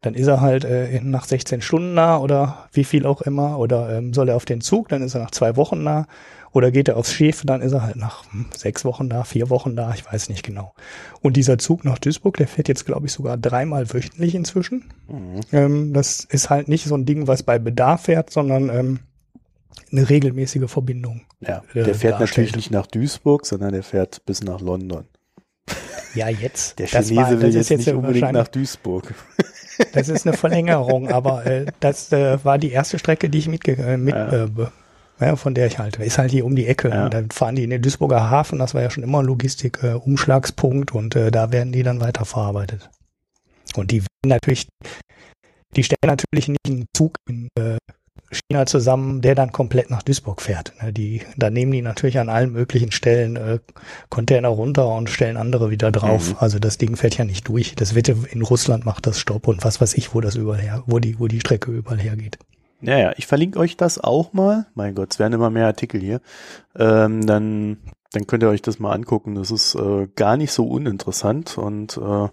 dann ist er halt äh, nach 16 Stunden nah oder wie viel auch immer. Oder ähm, soll er auf den Zug, dann ist er nach zwei Wochen nah. Oder geht er aufs Schiff, dann ist er halt nach hm, sechs Wochen da, vier Wochen da, ich weiß nicht genau. Und dieser Zug nach Duisburg, der fährt jetzt, glaube ich, sogar dreimal wöchentlich inzwischen. Mhm. Ähm, das ist halt nicht so ein Ding, was bei Bedarf fährt, sondern ähm, eine regelmäßige Verbindung. Ja, äh, der fährt natürlich nicht nach Duisburg, sondern der fährt bis nach London. Ja, jetzt. Der Chinese war, will jetzt, jetzt nicht unbedingt nach Duisburg. Das ist eine Verlängerung, aber äh, das äh, war die erste Strecke, die ich mitge äh, mit, ja. Äh, ja, von der ich halte. Ist halt hier um die Ecke. Ja. Und dann fahren die in den Duisburger Hafen, das war ja schon immer Logistik, äh, Umschlagspunkt und äh, da werden die dann weiterverarbeitet. Und die natürlich, die stellen natürlich nicht einen Zug in äh, China zusammen, der dann komplett nach Duisburg fährt. Ne, die, da nehmen die natürlich an allen möglichen Stellen äh, Container runter und stellen andere wieder drauf. Mhm. Also das Ding fährt ja nicht durch. Das wird in Russland macht das Stopp und was weiß ich, wo das überall her, wo die, wo die Strecke überall hergeht. Ja, ja, ich verlinke euch das auch mal. Mein Gott, es werden immer mehr Artikel hier. Ähm, dann, dann könnt ihr euch das mal angucken. Das ist äh, gar nicht so uninteressant und äh,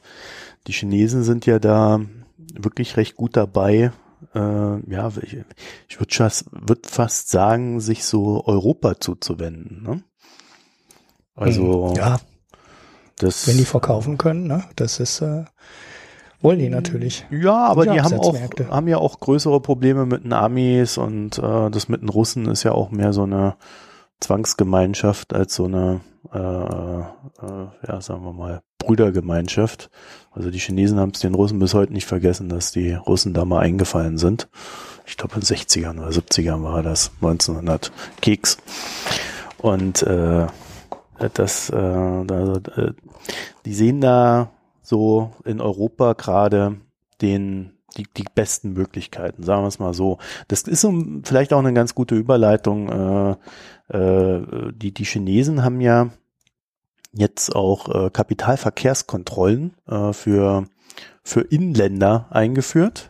die Chinesen sind ja da wirklich recht gut dabei, äh, ja, ich, ich würde fast, würd fast sagen, sich so Europa zuzuwenden. Ne? Also hm, ja, das, wenn die verkaufen können, ne? Das ist äh, wollen die natürlich. Ja, aber die, die haben auch haben ja auch größere Probleme mit den Amis und äh, das mit den Russen ist ja auch mehr so eine Zwangsgemeinschaft als so eine äh, äh, ja, sagen wir mal, Brüdergemeinschaft. Also die Chinesen haben es den Russen bis heute nicht vergessen, dass die Russen da mal eingefallen sind. Ich glaube in 60ern oder 70ern war das, 1900 Keks. Und äh, das, äh, also, äh, die sehen da so in Europa gerade den die, die besten Möglichkeiten, sagen wir es mal so. Das ist um, vielleicht auch eine ganz gute Überleitung. Äh, äh, die, die Chinesen haben ja jetzt auch äh, Kapitalverkehrskontrollen äh, für, für Inländer eingeführt.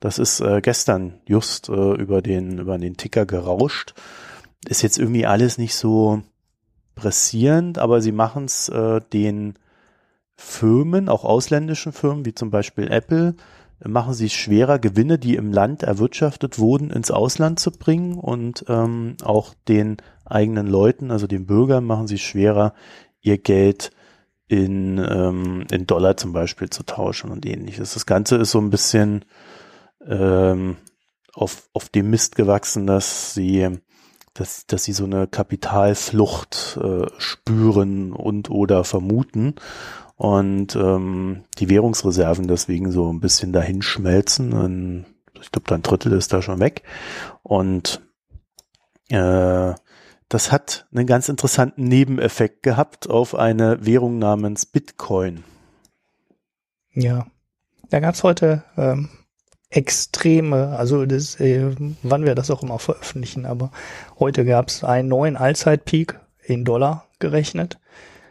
Das ist äh, gestern just äh, über den, über den Ticker gerauscht. Ist jetzt irgendwie alles nicht so pressierend, aber sie machen es äh, den Firmen, auch ausländischen Firmen, wie zum Beispiel Apple, machen sie es schwerer, Gewinne, die im Land erwirtschaftet wurden, ins Ausland zu bringen und ähm, auch den eigenen Leuten, also den Bürgern, machen sie es schwerer, ihr Geld in, ähm, in Dollar zum Beispiel zu tauschen und ähnliches. Das Ganze ist so ein bisschen ähm, auf, auf dem Mist gewachsen, dass sie, dass, dass sie so eine Kapitalflucht äh, spüren und oder vermuten und ähm, die Währungsreserven deswegen so ein bisschen dahin schmelzen. Und ich glaube, ein Drittel ist da schon weg. Und äh, das hat einen ganz interessanten Nebeneffekt gehabt auf eine Währung namens Bitcoin. Ja, da gab's heute ähm, extreme, also das, äh, wann wir das auch immer veröffentlichen, aber heute gab's einen neuen Allzeitpeak in Dollar gerechnet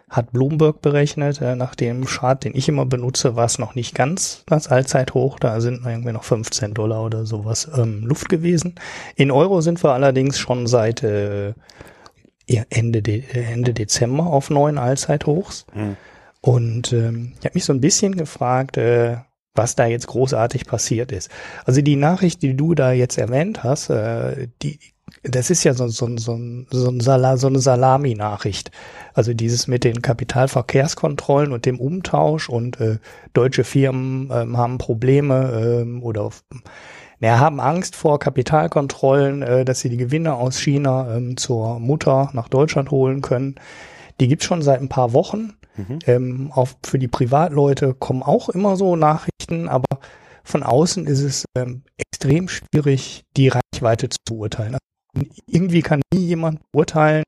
hat Bloomberg berechnet. Äh, nach dem Chart, den ich immer benutze, war es noch nicht ganz das Allzeithoch. Da sind irgendwie noch 15 Dollar oder sowas ähm, Luft gewesen. In Euro sind wir allerdings schon seit äh, Ende, De Ende Dezember auf neuen Allzeithochs. Hm. Und ähm, ich habe mich so ein bisschen gefragt, äh, was da jetzt großartig passiert ist. Also die Nachricht, die du da jetzt erwähnt hast, äh, die das ist ja so, so, so, so, ein Sala, so eine Salami-Nachricht. Also dieses mit den Kapitalverkehrskontrollen und dem Umtausch und äh, deutsche Firmen ähm, haben Probleme ähm, oder naja, haben Angst vor Kapitalkontrollen, äh, dass sie die Gewinne aus China ähm, zur Mutter nach Deutschland holen können. Die gibt's schon seit ein paar Wochen. Mhm. Ähm, auch für die Privatleute kommen auch immer so Nachrichten, aber von außen ist es ähm, extrem schwierig, die Reichweite zu beurteilen. Irgendwie kann nie jemand beurteilen,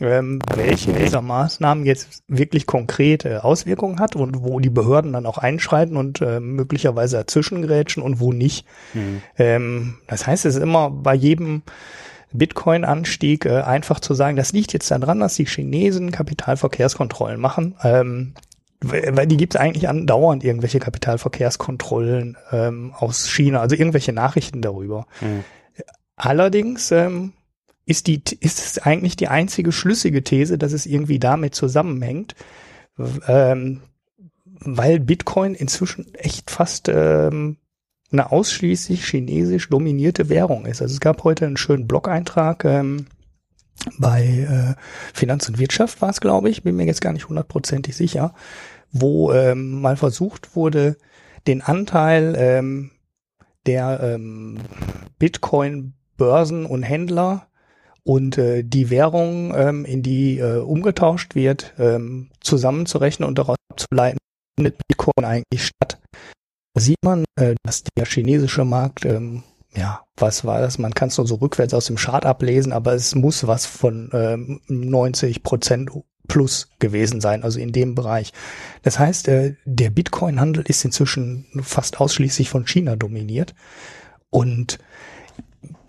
ähm, welche dieser Maßnahmen jetzt wirklich konkrete Auswirkungen hat und wo die Behörden dann auch einschreiten und äh, möglicherweise dazwischengrätschen und wo nicht. Mhm. Ähm, das heißt, es ist immer bei jedem Bitcoin-Anstieg äh, einfach zu sagen, das liegt jetzt daran, dass die Chinesen Kapitalverkehrskontrollen machen. Ähm, weil die gibt es eigentlich andauernd irgendwelche Kapitalverkehrskontrollen ähm, aus China, also irgendwelche Nachrichten darüber. Mhm. Allerdings ähm, ist die ist es eigentlich die einzige schlüssige These, dass es irgendwie damit zusammenhängt, ähm, weil Bitcoin inzwischen echt fast ähm, eine ausschließlich chinesisch dominierte Währung ist. Also es gab heute einen schönen Blog-Eintrag ähm, bei äh, Finanz und Wirtschaft war es, glaube ich, bin mir jetzt gar nicht hundertprozentig sicher, wo ähm, mal versucht wurde, den Anteil ähm, der ähm, Bitcoin-Börsen und Händler und äh, die Währung, ähm, in die äh, umgetauscht wird, ähm, zusammenzurechnen und daraus abzuleiten, findet Bitcoin eigentlich statt. Da sieht man, äh, dass der chinesische Markt, ähm, ja, was war das? Man kann es nur so rückwärts aus dem Chart ablesen, aber es muss was von ähm, 90 Prozent plus gewesen sein, also in dem Bereich. Das heißt, äh, der Bitcoin-Handel ist inzwischen fast ausschließlich von China dominiert und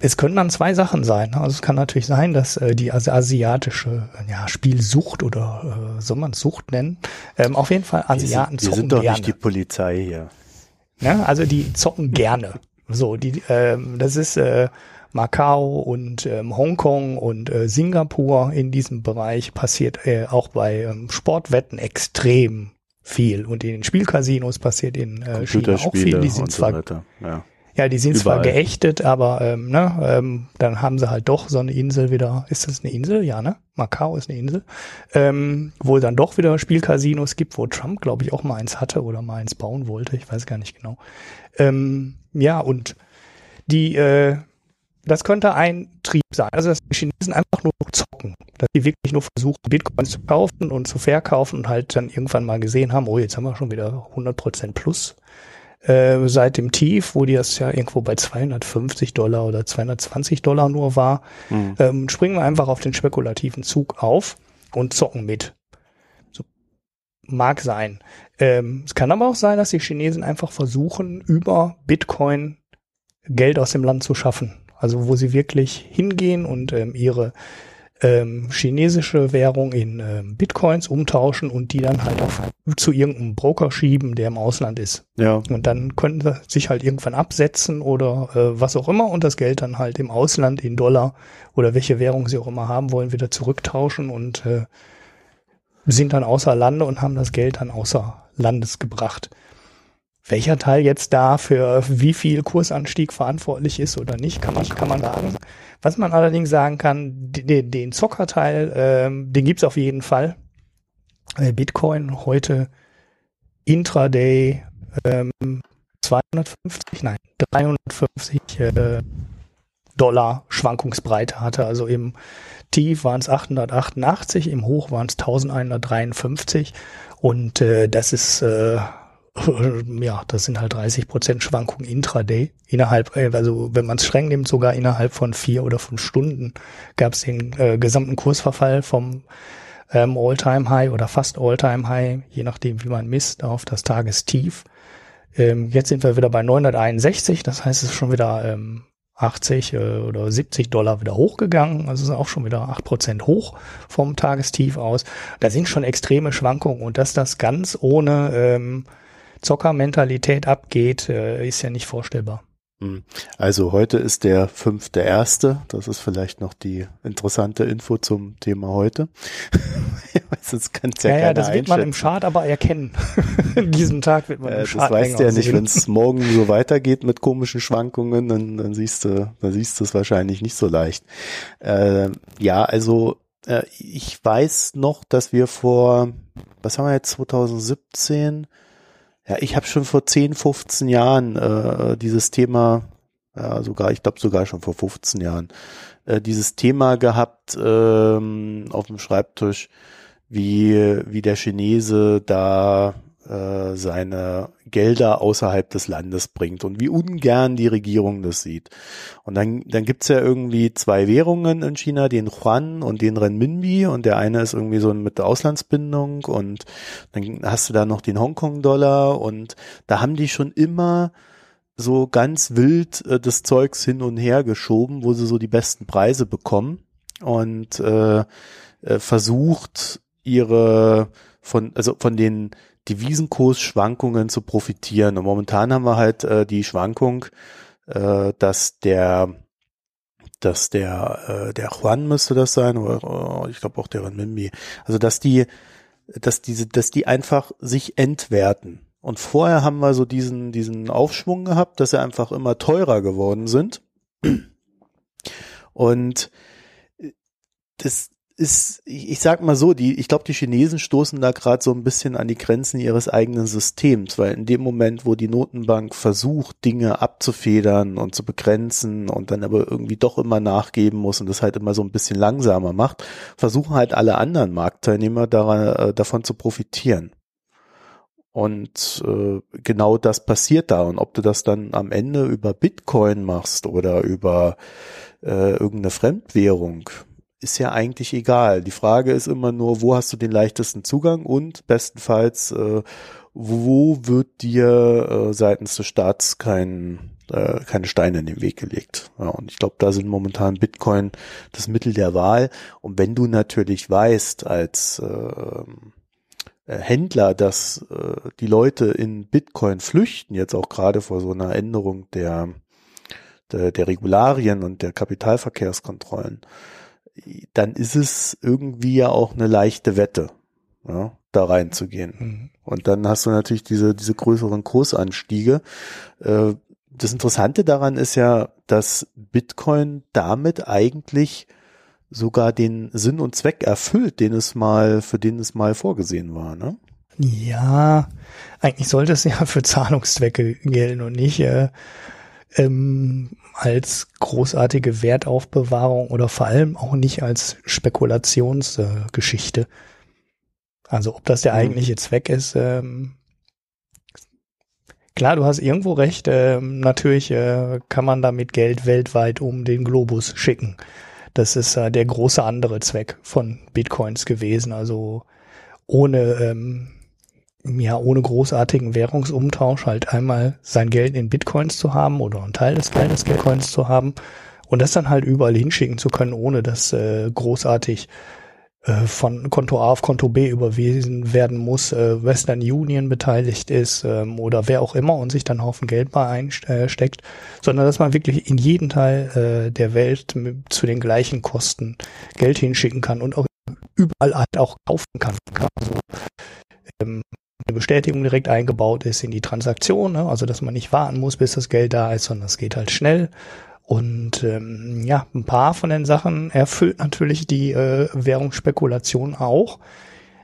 es können dann zwei Sachen sein. Also es kann natürlich sein, dass äh, die asiatische ja, Spielsucht oder äh, soll man es Sucht nennen, ähm, auf jeden Fall Asiaten wir sind, wir sind doch gerne. nicht die Polizei hier. Ja, also die zocken gerne. So, die, ähm, das ist äh, Macau und ähm, Hongkong und äh, Singapur in diesem Bereich passiert äh, auch bei ähm, Sportwetten extrem viel und in den Spielcasinos passiert in äh, China auch viel. Die sind zwar so ja. Ja, die sind Überall. zwar geächtet, aber ähm, ne, ähm, dann haben sie halt doch so eine Insel wieder. Ist das eine Insel? Ja, ne? Macau ist eine Insel, ähm, wo dann doch wieder Spielcasinos gibt, wo Trump, glaube ich, auch mal eins hatte oder mal eins bauen wollte. Ich weiß gar nicht genau. Ähm, ja, und die, äh, das könnte ein Trieb sein. Also, dass die Chinesen einfach nur zocken. Dass die wirklich nur versuchen, Bitcoins zu kaufen und zu verkaufen und halt dann irgendwann mal gesehen haben, oh, jetzt haben wir schon wieder 100% plus äh, seit dem Tief, wo die das ja irgendwo bei 250 Dollar oder 220 Dollar nur war, mhm. ähm, springen wir einfach auf den spekulativen Zug auf und zocken mit. So, mag sein. Ähm, es kann aber auch sein, dass die Chinesen einfach versuchen, über Bitcoin Geld aus dem Land zu schaffen. Also wo sie wirklich hingehen und ähm, ihre ähm, chinesische Währung in ähm, Bitcoins umtauschen und die dann halt auf, zu irgendeinem Broker schieben, der im Ausland ist. Ja. Und dann können sie sich halt irgendwann absetzen oder äh, was auch immer und das Geld dann halt im Ausland in Dollar oder welche Währung sie auch immer haben wollen, wieder zurücktauschen und äh, sind dann außer Lande und haben das Geld dann außer Landes gebracht. Welcher Teil jetzt da für wie viel Kursanstieg verantwortlich ist oder nicht, kann man, kann man sagen. Was man allerdings sagen kann, den, den Zockerteil, ähm, den gibt's auf jeden Fall. Äh, Bitcoin heute Intraday ähm, 250, nein, 350 äh, Dollar Schwankungsbreite hatte. Also im Tief waren es 888, im Hoch waren es 1153 und äh, das ist äh, ja, das sind halt 30 Prozent Schwankungen intraday. Innerhalb, äh, also wenn man es streng nimmt, sogar innerhalb von vier oder fünf Stunden gab es den äh, gesamten Kursverfall vom ähm, All-Time-High oder fast All-Time-High, je nachdem, wie man misst, auf das Tagestief. Ähm, jetzt sind wir wieder bei 961, das heißt, es ist schon wieder ähm, 80 äh, oder 70 Dollar wieder hochgegangen, also sind auch schon wieder 8 Prozent hoch vom Tagestief aus. Da sind schon extreme Schwankungen und dass das ganz ohne ähm, Zockermentalität abgeht, äh, ist ja nicht vorstellbar. Hm. Also heute ist der fünfte erste. Das ist vielleicht noch die interessante Info zum Thema heute. Sonst kann's ja, ja, ja das wird man im Chart aber erkennen. An diesem Tag wird man äh, im Chart Das weißt du ja nicht, wenn es morgen so weitergeht mit komischen Schwankungen, dann, dann siehst du, dann siehst du es wahrscheinlich nicht so leicht. Äh, ja, also äh, ich weiß noch, dass wir vor, was haben wir jetzt, 2017 ja, ich habe schon vor 10, 15 Jahren äh, dieses Thema, ja, sogar, ich glaube sogar schon vor 15 Jahren, äh, dieses Thema gehabt ähm, auf dem Schreibtisch, wie, wie der Chinese da äh, seine Gelder außerhalb des Landes bringt und wie ungern die Regierung das sieht. Und dann, dann gibt's ja irgendwie zwei Währungen in China, den Yuan und den Renminbi. Und der eine ist irgendwie so mit Auslandsbindung. Und dann hast du da noch den Hongkong-Dollar. Und da haben die schon immer so ganz wild äh, das Zeugs hin und her geschoben, wo sie so die besten Preise bekommen. Und äh, äh, versucht ihre von also von den Devisenkursschwankungen zu profitieren. Und momentan haben wir halt äh, die Schwankung, äh, dass der dass der äh, der Juan müsste das sein oder oh, ich glaube auch der Renminbi. Also dass die dass diese dass die einfach sich entwerten. Und vorher haben wir so diesen diesen Aufschwung gehabt, dass sie einfach immer teurer geworden sind. Und das ist, ich sag mal so, die, ich glaube, die Chinesen stoßen da gerade so ein bisschen an die Grenzen ihres eigenen Systems, weil in dem Moment, wo die Notenbank versucht, Dinge abzufedern und zu begrenzen und dann aber irgendwie doch immer nachgeben muss und das halt immer so ein bisschen langsamer macht, versuchen halt alle anderen Marktteilnehmer daran, äh, davon zu profitieren. Und äh, genau das passiert da. Und ob du das dann am Ende über Bitcoin machst oder über äh, irgendeine Fremdwährung, ist ja eigentlich egal. Die Frage ist immer nur, wo hast du den leichtesten Zugang und bestenfalls, äh, wo wird dir äh, seitens des Staats kein, äh, keine Steine in den Weg gelegt. Ja, und ich glaube, da sind momentan Bitcoin das Mittel der Wahl. Und wenn du natürlich weißt als äh, äh Händler, dass äh, die Leute in Bitcoin flüchten, jetzt auch gerade vor so einer Änderung der, der, der Regularien und der Kapitalverkehrskontrollen, dann ist es irgendwie ja auch eine leichte Wette, ja, da reinzugehen. Mhm. Und dann hast du natürlich diese, diese größeren Kursanstiege. Äh, das Interessante daran ist ja, dass Bitcoin damit eigentlich sogar den Sinn und Zweck erfüllt, den es mal, für den es mal vorgesehen war, ne? Ja, eigentlich sollte es ja für Zahlungszwecke gelten und nicht äh, ähm, als großartige Wertaufbewahrung oder vor allem auch nicht als Spekulationsgeschichte. Äh, also ob das der mhm. eigentliche Zweck ist, ähm, klar, du hast irgendwo recht, ähm, natürlich äh, kann man damit Geld weltweit um den Globus schicken. Das ist äh, der große andere Zweck von Bitcoins gewesen. Also ohne ähm, ja, ohne großartigen Währungsumtausch halt einmal sein Geld in Bitcoins zu haben oder einen Teil des Geldes Bitcoins zu haben und das dann halt überall hinschicken zu können, ohne dass äh, großartig äh, von Konto A auf Konto B überwiesen werden muss, äh, Western Union beteiligt ist ähm, oder wer auch immer und sich dann Haufen Geld bei einsteckt, sondern dass man wirklich in jeden Teil äh, der Welt zu den gleichen Kosten Geld hinschicken kann und auch überall halt auch kaufen kann. Also, ähm, eine Bestätigung direkt eingebaut ist in die Transaktion, ne? also dass man nicht warten muss, bis das Geld da ist, sondern es geht halt schnell. Und ähm, ja, ein paar von den Sachen erfüllt natürlich die äh, Währungsspekulation auch.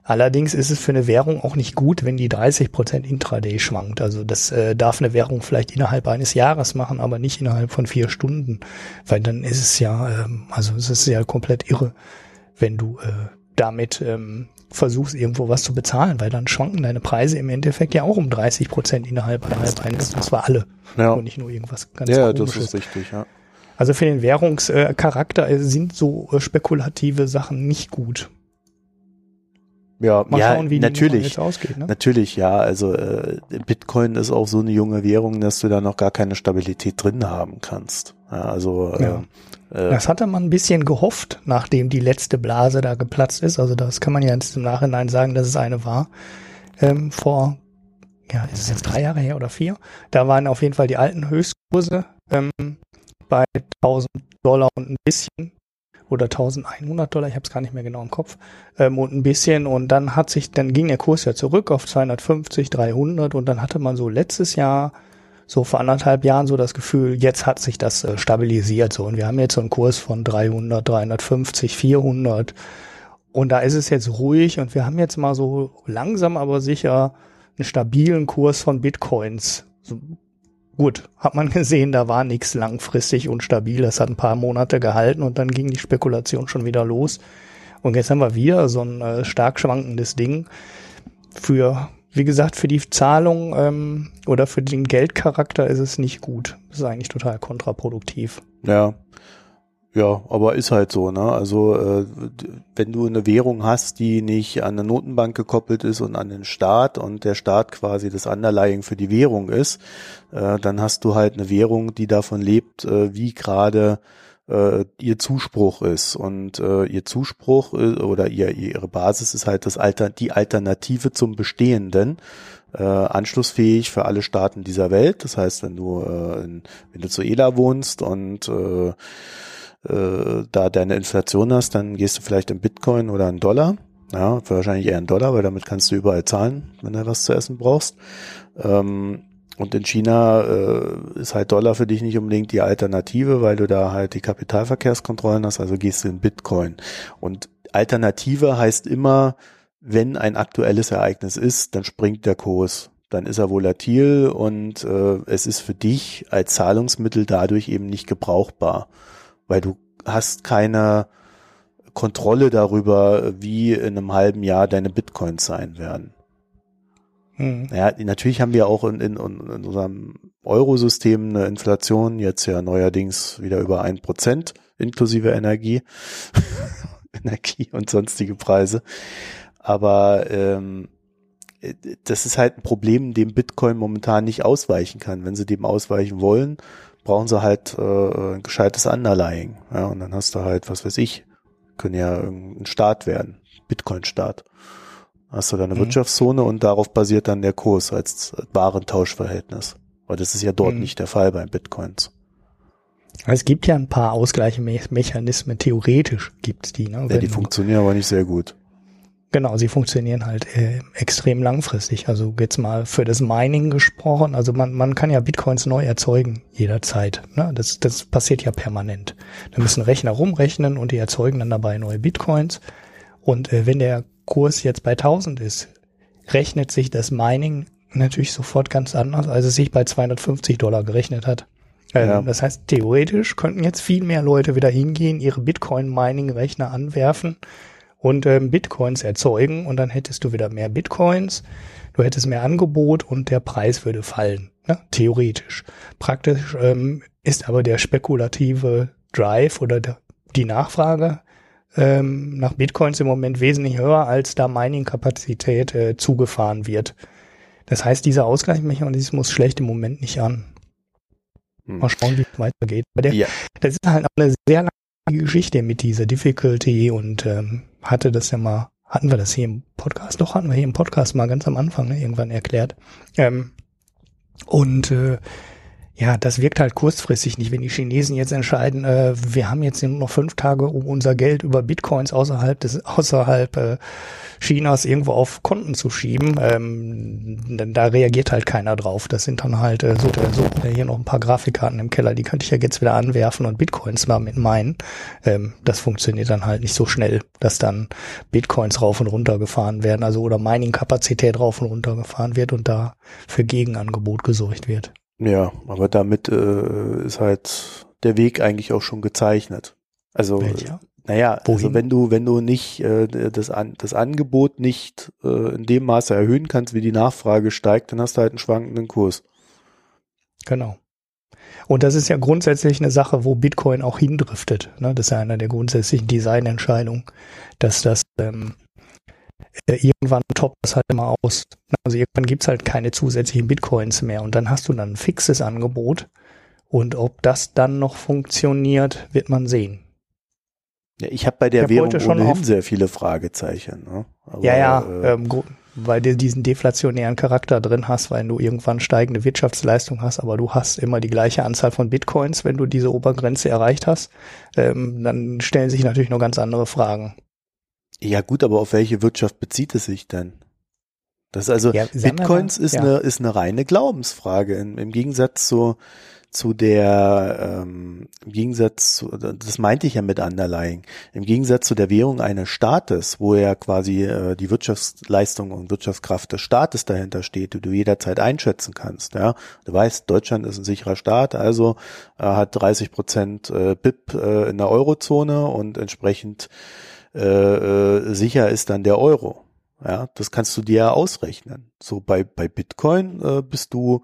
Allerdings ist es für eine Währung auch nicht gut, wenn die 30 Prozent Intraday schwankt. Also das äh, darf eine Währung vielleicht innerhalb eines Jahres machen, aber nicht innerhalb von vier Stunden, weil dann ist es ja, ähm, also es ist ja komplett irre, wenn du äh, damit ähm, versuchst, irgendwo was zu bezahlen, weil dann schwanken deine Preise im Endeffekt ja auch um 30 Prozent innerhalb eines Tages. Das war alle. Ja. Und nicht nur irgendwas ganz Ja, Komisches. das ist richtig, ja. Also für den Währungscharakter äh, sind so äh, spekulative Sachen nicht gut. Ja, Mal ja, schauen, wie natürlich, die jetzt ausgeht. Ne? Natürlich, ja. Also äh, Bitcoin ist auch so eine junge Währung, dass du da noch gar keine Stabilität drin haben kannst. Ja, also ja. Äh, das hatte man ein bisschen gehofft, nachdem die letzte Blase da geplatzt ist. Also das kann man ja jetzt im Nachhinein sagen, dass es eine war. Ähm, vor, ja, ist es jetzt drei Jahre her oder vier? Da waren auf jeden Fall die alten Höchstkurse ähm, bei 1000 Dollar und ein bisschen oder 1100 Dollar, ich habe es gar nicht mehr genau im Kopf, ähm, und ein bisschen. Und dann hat sich, dann ging der Kurs ja zurück auf 250, 300 und dann hatte man so letztes Jahr, so vor anderthalb Jahren so das Gefühl, jetzt hat sich das äh, stabilisiert so. Und wir haben jetzt so einen Kurs von 300, 350, 400 und da ist es jetzt ruhig. Und wir haben jetzt mal so langsam aber sicher einen stabilen Kurs von Bitcoins. So Gut, hat man gesehen, da war nichts langfristig und stabil. Das hat ein paar Monate gehalten und dann ging die Spekulation schon wieder los. Und jetzt haben wir wieder so ein äh, stark schwankendes Ding für wie gesagt, für die Zahlung ähm, oder für den Geldcharakter ist es nicht gut. Das ist eigentlich total kontraproduktiv. Ja. Ja, aber ist halt so, ne? Also äh, wenn du eine Währung hast, die nicht an eine Notenbank gekoppelt ist und an den Staat und der Staat quasi das Underlying für die Währung ist, äh, dann hast du halt eine Währung, die davon lebt, äh, wie gerade äh, ihr Zuspruch ist. Und äh, ihr Zuspruch äh, oder ihr, ihre Basis ist halt das Alter, die Alternative zum Bestehenden. Äh, anschlussfähig für alle Staaten dieser Welt. Das heißt, wenn du äh, in Venezuela wohnst und äh, äh, da deine Inflation hast, dann gehst du vielleicht in Bitcoin oder in Dollar. Ja, wahrscheinlich eher in Dollar, weil damit kannst du überall zahlen, wenn du was zu essen brauchst. Ähm, und in China äh, ist halt Dollar für dich nicht unbedingt die Alternative, weil du da halt die Kapitalverkehrskontrollen hast, also gehst du in Bitcoin. Und Alternative heißt immer, wenn ein aktuelles Ereignis ist, dann springt der Kurs. Dann ist er volatil und äh, es ist für dich als Zahlungsmittel dadurch eben nicht gebrauchbar weil du hast keine Kontrolle darüber, wie in einem halben Jahr deine Bitcoins sein werden. Hm. Ja, natürlich haben wir auch in, in, in unserem Eurosystem eine Inflation, jetzt ja neuerdings wieder über ein Prozent inklusive Energie, Energie und sonstige Preise. Aber ähm, das ist halt ein Problem, dem Bitcoin momentan nicht ausweichen kann. Wenn sie dem ausweichen wollen, brauchen sie halt äh, ein gescheites Underlying. Ja, und dann hast du halt, was weiß ich, können ja ein Staat werden, Bitcoin-Staat. Hast du da eine mhm. Wirtschaftszone und darauf basiert dann der Kurs als Warentauschverhältnis. Weil das ist ja dort mhm. nicht der Fall bei Bitcoins. Es gibt ja ein paar Ausgleichsmechanismen, theoretisch gibt's die. Ne? Ja, die funktionieren aber nicht sehr gut. Genau, sie funktionieren halt äh, extrem langfristig. Also jetzt mal für das Mining gesprochen, also man, man kann ja Bitcoins neu erzeugen jederzeit. Ne? Das, das passiert ja permanent. Da müssen Rechner rumrechnen und die erzeugen dann dabei neue Bitcoins. Und äh, wenn der Kurs jetzt bei 1000 ist, rechnet sich das Mining natürlich sofort ganz anders, als es sich bei 250 Dollar gerechnet hat. Ähm, ja. Das heißt, theoretisch könnten jetzt viel mehr Leute wieder hingehen, ihre Bitcoin-Mining-Rechner anwerfen und ähm, Bitcoins erzeugen und dann hättest du wieder mehr Bitcoins, du hättest mehr Angebot und der Preis würde fallen, ne? theoretisch. Praktisch ähm, ist aber der spekulative Drive oder der, die Nachfrage ähm, nach Bitcoins im Moment wesentlich höher, als da Mining-Kapazität äh, zugefahren wird. Das heißt, dieser Ausgleichsmechanismus schlägt im Moment nicht an. Hm. Mal schauen, wie es weitergeht. Der, ja. Das ist halt eine sehr lange Geschichte mit dieser Difficulty und ähm, hatte das ja mal, hatten wir das hier im Podcast? Doch, hatten wir hier im Podcast mal ganz am Anfang ne, irgendwann erklärt. Ähm, und äh, ja, das wirkt halt kurzfristig nicht, wenn die Chinesen jetzt entscheiden, äh, wir haben jetzt nur noch fünf Tage, um unser Geld über Bitcoins außerhalb des außerhalb äh, Chinas irgendwo auf Konten zu schieben. Ähm, da reagiert halt keiner drauf. Das sind dann halt äh, so, so hier noch ein paar Grafikkarten im Keller, die könnte ich ja jetzt wieder anwerfen und Bitcoins mal mit meinen. Ähm, das funktioniert dann halt nicht so schnell, dass dann Bitcoins rauf und runter gefahren werden, also oder Mining-Kapazität rauf und runter gefahren wird und da für Gegenangebot gesorgt wird. Ja, aber damit äh, ist halt der Weg eigentlich auch schon gezeichnet. Also Welcher? naja, also Wohin? also wenn du wenn du nicht äh, das An das Angebot nicht äh, in dem Maße erhöhen kannst, wie die Nachfrage steigt, dann hast du halt einen schwankenden Kurs. Genau. Und das ist ja grundsätzlich eine Sache, wo Bitcoin auch hindriftet. Ne? Das ist ja einer der grundsätzlichen Designentscheidungen, dass das ähm, äh, irgendwann toppt das halt immer aus. Also irgendwann gibt's halt keine zusätzlichen Bitcoins mehr und dann hast du dann ein fixes Angebot und ob das dann noch funktioniert, wird man sehen. Ja, ich habe bei der ich Währung ohnehin sehr viele Fragezeichen. Ne? Aber, ja, ja, äh, ähm, weil du diesen deflationären Charakter drin hast, weil du irgendwann steigende Wirtschaftsleistung hast, aber du hast immer die gleiche Anzahl von Bitcoins, wenn du diese Obergrenze erreicht hast, ähm, dann stellen sich natürlich noch ganz andere Fragen. Ja gut, aber auf welche Wirtschaft bezieht es sich denn? Das ist also ja, Bitcoins mal, ist ja. eine ist eine reine Glaubensfrage im, im Gegensatz zu zu der ähm, im Gegensatz zu das meinte ich ja mit Underlying im Gegensatz zu der Währung eines Staates, wo ja quasi äh, die Wirtschaftsleistung und Wirtschaftskraft des Staates dahinter steht, die du jederzeit einschätzen kannst. Ja, du weißt, Deutschland ist ein sicherer Staat, also äh, hat 30 Prozent äh, BIP äh, in der Eurozone und entsprechend äh, äh, sicher ist dann der Euro. Ja, das kannst du dir ja ausrechnen. So bei, bei Bitcoin äh, bist du,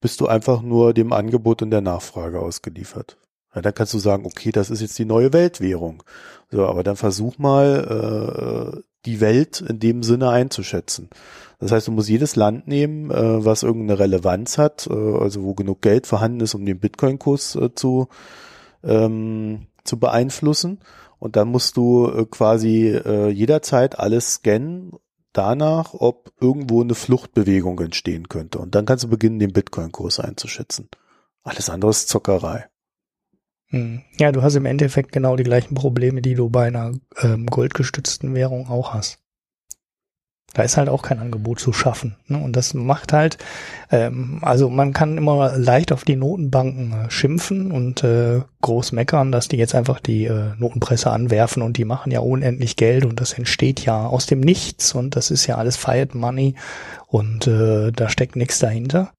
bist du einfach nur dem Angebot und der Nachfrage ausgeliefert. Ja, dann kannst du sagen, okay, das ist jetzt die neue Weltwährung. So, aber dann versuch mal, äh, die Welt in dem Sinne einzuschätzen. Das heißt, du musst jedes Land nehmen, äh, was irgendeine Relevanz hat, äh, also wo genug Geld vorhanden ist, um den Bitcoin-Kurs äh, zu, ähm, zu beeinflussen. Und dann musst du äh, quasi äh, jederzeit alles scannen danach, ob irgendwo eine Fluchtbewegung entstehen könnte. Und dann kannst du beginnen, den Bitcoin-Kurs einzuschätzen. Alles andere ist Zockerei. Hm. Ja, du hast im Endeffekt genau die gleichen Probleme, die du bei einer ähm, goldgestützten Währung auch hast. Da ist halt auch kein Angebot zu schaffen. Ne? Und das macht halt, ähm, also man kann immer leicht auf die Notenbanken äh, schimpfen und äh, groß meckern, dass die jetzt einfach die äh, Notenpresse anwerfen und die machen ja unendlich Geld und das entsteht ja aus dem Nichts und das ist ja alles Fiat Money und äh, da steckt nichts dahinter.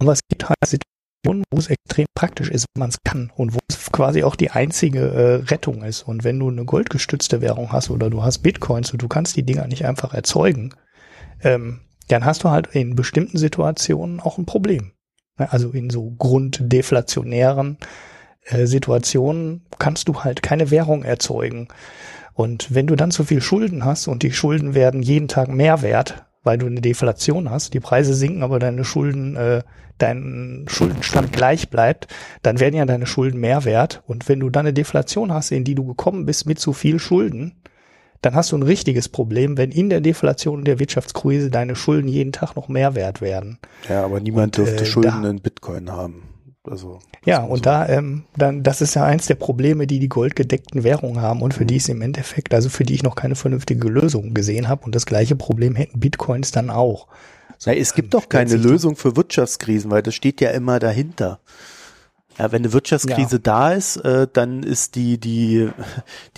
Aber es gibt halt wo es extrem praktisch ist, wenn man es kann und wo es quasi auch die einzige äh, Rettung ist. Und wenn du eine goldgestützte Währung hast oder du hast Bitcoins und du kannst die Dinger nicht einfach erzeugen, ähm, dann hast du halt in bestimmten Situationen auch ein Problem. Also in so grunddeflationären äh, Situationen kannst du halt keine Währung erzeugen. Und wenn du dann zu viel Schulden hast und die Schulden werden jeden Tag mehr wert, weil du eine Deflation hast, die Preise sinken, aber deine Schulden, äh, dein Schuldenstand gleich bleibt, dann werden ja deine Schulden mehr wert. Und wenn du dann eine Deflation hast, in die du gekommen bist mit zu viel Schulden, dann hast du ein richtiges Problem, wenn in der Deflation und der Wirtschaftskrise deine Schulden jeden Tag noch mehr wert werden. Ja, aber niemand und, dürfte äh, Schulden in Bitcoin haben. Also ja, und so. da ähm, dann das ist ja eins der Probleme, die die goldgedeckten Währungen haben und für mhm. die es im Endeffekt, also für die ich noch keine vernünftige Lösung gesehen habe und das gleiche Problem hätten Bitcoins dann auch. So, Na, es gibt doch keine Lösung für Wirtschaftskrisen, weil das steht ja immer dahinter. Ja, wenn eine Wirtschaftskrise ja. da ist, äh, dann ist die die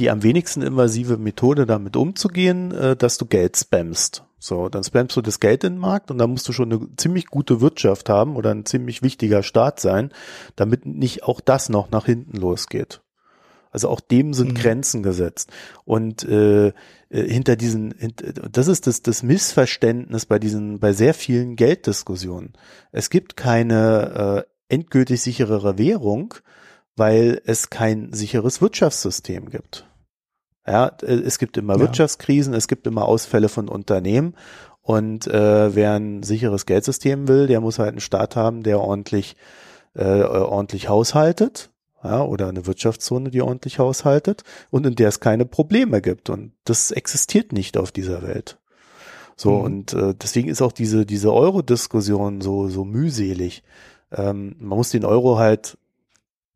die am wenigsten invasive Methode damit umzugehen, äh, dass du Geld spammst. So, dann spammst du das Geld in den Markt und dann musst du schon eine ziemlich gute Wirtschaft haben oder ein ziemlich wichtiger Staat sein, damit nicht auch das noch nach hinten losgeht. Also auch dem sind mhm. Grenzen gesetzt. Und äh, äh hinter diesen, das ist das, das Missverständnis bei diesen, bei sehr vielen Gelddiskussionen. Es gibt keine äh, endgültig sicherere Währung, weil es kein sicheres Wirtschaftssystem gibt. Ja, äh, es gibt immer ja. Wirtschaftskrisen, es gibt immer Ausfälle von Unternehmen und äh, wer ein sicheres Geldsystem will, der muss halt einen Staat haben, der ordentlich äh, ordentlich haushaltet, ja, oder eine Wirtschaftszone, die ordentlich haushaltet und in der es keine Probleme gibt und das existiert nicht auf dieser Welt. So mhm. und äh, deswegen ist auch diese diese Euro-Diskussion so so mühselig. Ähm, man muss den Euro halt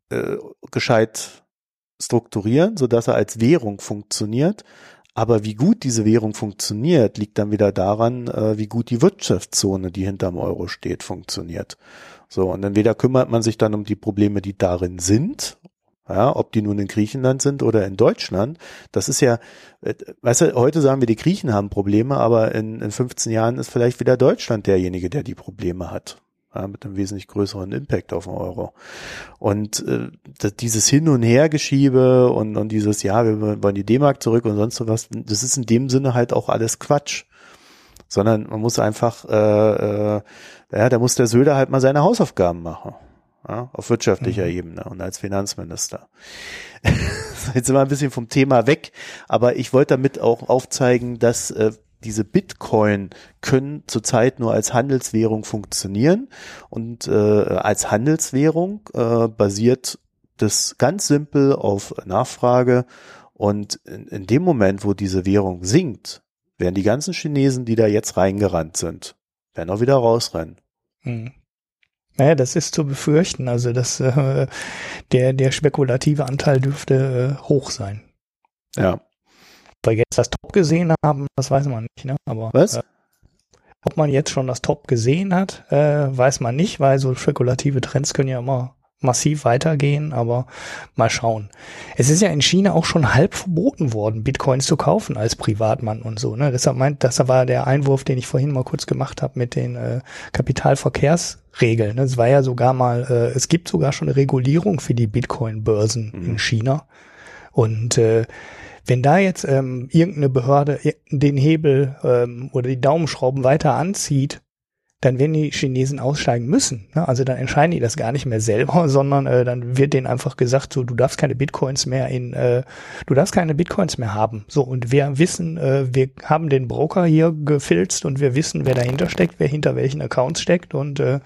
äh, gescheit strukturieren, so dass er als Währung funktioniert. Aber wie gut diese Währung funktioniert, liegt dann wieder daran, äh, wie gut die Wirtschaftszone, die hinterm Euro steht, funktioniert. So, und entweder kümmert man sich dann um die Probleme, die darin sind, ja, ob die nun in Griechenland sind oder in Deutschland. Das ist ja, äh, weißt du, heute sagen wir, die Griechen haben Probleme, aber in, in 15 Jahren ist vielleicht wieder Deutschland derjenige, der die Probleme hat ja, mit einem wesentlich größeren Impact auf den Euro. Und äh, dieses Hin- und Hergeschiebe und, und dieses, ja, wir wollen die D-Mark zurück und sonst sowas, das ist in dem Sinne halt auch alles Quatsch. Sondern man muss einfach, äh, äh, ja, da muss der Söder halt mal seine Hausaufgaben machen. Ja, auf wirtschaftlicher mhm. Ebene und als Finanzminister. Jetzt sind wir ein bisschen vom Thema weg, aber ich wollte damit auch aufzeigen, dass äh, diese Bitcoin können zurzeit nur als Handelswährung funktionieren und äh, als Handelswährung äh, basiert das ganz simpel auf Nachfrage und in, in dem Moment, wo diese Währung sinkt, werden die ganzen Chinesen, die da jetzt reingerannt sind, werden auch wieder rausrennen. Hm. Naja, das ist zu befürchten. Also das, äh, der, der spekulative Anteil dürfte äh, hoch sein. Ja wir jetzt das Top gesehen haben, das weiß man nicht, ne? Aber Was? Äh, ob man jetzt schon das Top gesehen hat, äh, weiß man nicht, weil so spekulative Trends können ja immer massiv weitergehen, aber mal schauen. Es ist ja in China auch schon halb verboten worden, Bitcoins zu kaufen als Privatmann und so. Ne? Deshalb meint, das war der Einwurf, den ich vorhin mal kurz gemacht habe mit den äh, Kapitalverkehrsregeln. Es war ja sogar mal, äh, es gibt sogar schon eine Regulierung für die Bitcoin-Börsen mhm. in China. Und äh, wenn da jetzt ähm, irgendeine Behörde den Hebel ähm, oder die Daumenschrauben weiter anzieht, dann werden die Chinesen aussteigen müssen. Ne? Also dann entscheiden die das gar nicht mehr selber, sondern äh, dann wird denen einfach gesagt, so du darfst keine Bitcoins mehr in, äh, du darfst keine Bitcoins mehr haben. So und wir wissen, äh, wir haben den Broker hier gefilzt und wir wissen, wer dahinter steckt, wer hinter welchen Accounts steckt und äh,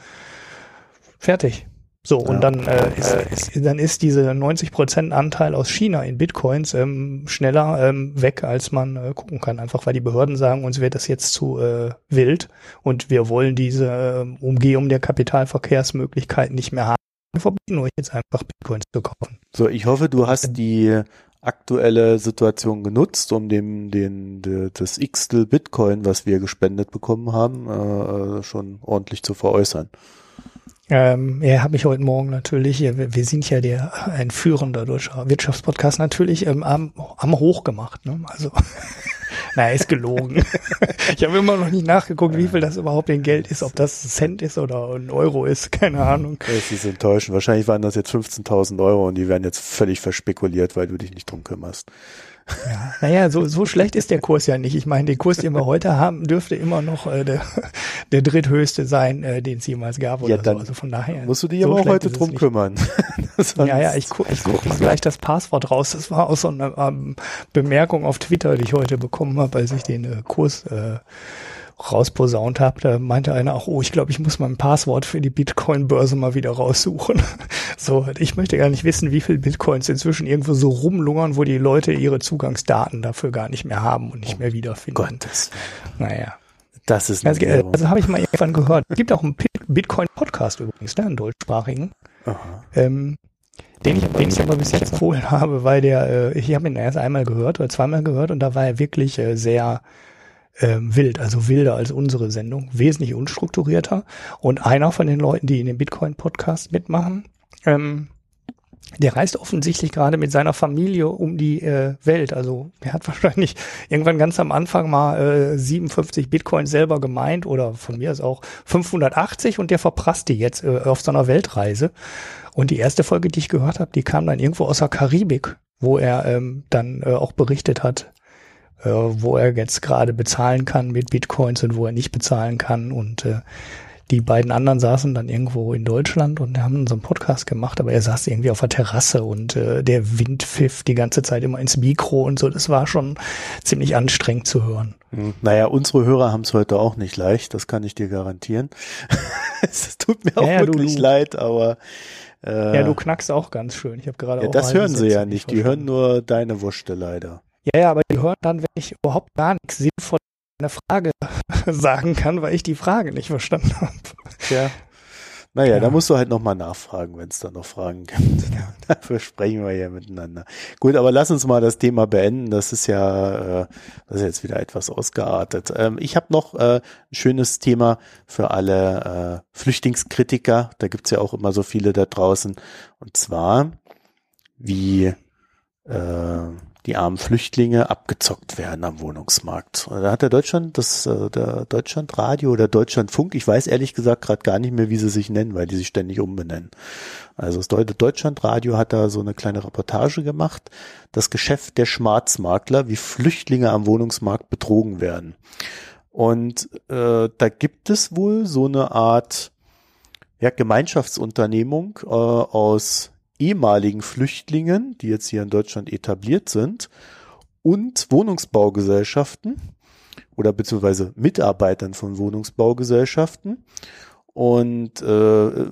fertig. So, ja. und dann, äh, ist, ist, dann ist diese 90% Anteil aus China in Bitcoins ähm, schneller ähm, weg, als man äh, gucken kann. Einfach weil die Behörden sagen, uns wird das jetzt zu äh, wild und wir wollen diese äh, Umgehung der Kapitalverkehrsmöglichkeiten nicht mehr haben. Wir verbieten euch jetzt einfach Bitcoins zu kaufen. So, ich hoffe, du hast die aktuelle Situation genutzt, um dem den, den das Xtel Bitcoin, was wir gespendet bekommen haben, äh, äh schon ordentlich zu veräußern. Ähm, er hat mich heute Morgen natürlich, wir sind ja der ein führender deutscher Wirtschaftspodcast, natürlich ähm, am, am hoch gemacht. Ne? Also, naja, ist gelogen. ich habe immer noch nicht nachgeguckt, wie viel das überhaupt in Geld ist, ob das ein Cent ist oder ein Euro ist, keine Ahnung. Das ist enttäuschend. Wahrscheinlich waren das jetzt 15.000 Euro und die werden jetzt völlig verspekuliert, weil du dich nicht drum kümmerst. Ja, naja, so, so schlecht ist der Kurs ja nicht. Ich meine, den Kurs, den wir heute haben, dürfte immer noch äh, der, der dritthöchste sein, äh, den es jemals gab. Oder ja, dann so. Also von daher. Musst du dich so aber auch heute drum kümmern. ja, ja, ich, gu ich gucke mal gleich das Passwort raus. Das war auch so eine ähm, Bemerkung auf Twitter, die ich heute bekommen habe, als ich den äh, Kurs äh, rausposaunt habe, da meinte einer auch, oh, ich glaube, ich muss mein Passwort für die Bitcoin-Börse mal wieder raussuchen. so, ich möchte gar nicht wissen, wie viel Bitcoins inzwischen irgendwo so rumlungern, wo die Leute ihre Zugangsdaten dafür gar nicht mehr haben und nicht mehr wiederfinden. Gottes. Naja. Das ist also, also habe ich mal irgendwann gehört. Es gibt auch einen Bitcoin-Podcast übrigens, ne, einen deutschsprachigen. Ähm, den ich, den ich aber bis jetzt empfohlen habe, weil der, äh, ich habe ihn erst einmal gehört oder zweimal gehört und da war er wirklich äh, sehr ähm, wild, also wilder als unsere Sendung, wesentlich unstrukturierter. Und einer von den Leuten, die in dem Bitcoin-Podcast mitmachen, ähm, der reist offensichtlich gerade mit seiner Familie um die äh, Welt. Also er hat wahrscheinlich irgendwann ganz am Anfang mal äh, 57 Bitcoin selber gemeint oder von mir ist auch 580 und der verprasst die jetzt äh, auf so einer Weltreise. Und die erste Folge, die ich gehört habe, die kam dann irgendwo aus der Karibik, wo er ähm, dann äh, auch berichtet hat, äh, wo er jetzt gerade bezahlen kann mit Bitcoins und wo er nicht bezahlen kann. Und äh, die beiden anderen saßen dann irgendwo in Deutschland und haben so einen Podcast gemacht, aber er saß irgendwie auf der Terrasse und äh, der Wind pfiff die ganze Zeit immer ins Mikro und so. Das war schon ziemlich anstrengend zu hören. Hm. Naja, unsere Hörer haben es heute auch nicht leicht, das kann ich dir garantieren. es tut mir auch ja, wirklich du, leid, aber äh, ja, du knackst auch ganz schön. Ich habe gerade ja, auch das hören sie ja nicht. Die hören nur deine Wurste leider. Ja, ja, aber die hören dann, wenn ich überhaupt gar nichts sinnvoll eine Frage sagen kann, weil ich die Frage nicht verstanden habe. Ja. Naja, ja. da musst du halt nochmal nachfragen, wenn es da noch Fragen gibt. Ja. Dafür sprechen wir ja miteinander. Gut, aber lass uns mal das Thema beenden. Das ist ja, äh, das ist jetzt wieder etwas ausgeartet. Ähm, ich habe noch äh, ein schönes Thema für alle äh, Flüchtlingskritiker. Da gibt's ja auch immer so viele da draußen. Und zwar, wie äh, die armen Flüchtlinge abgezockt werden am Wohnungsmarkt. Da hat der Deutschland, das äh, der Deutschlandradio oder Deutschlandfunk, ich weiß ehrlich gesagt gerade gar nicht mehr, wie sie sich nennen, weil die sich ständig umbenennen. Also das Deutschlandradio hat da so eine kleine Reportage gemacht, das Geschäft der Schwarzmakler, wie Flüchtlinge am Wohnungsmarkt betrogen werden. Und äh, da gibt es wohl so eine Art ja, Gemeinschaftsunternehmung äh, aus ehemaligen Flüchtlingen, die jetzt hier in Deutschland etabliert sind, und Wohnungsbaugesellschaften oder beziehungsweise Mitarbeitern von Wohnungsbaugesellschaften. Und äh,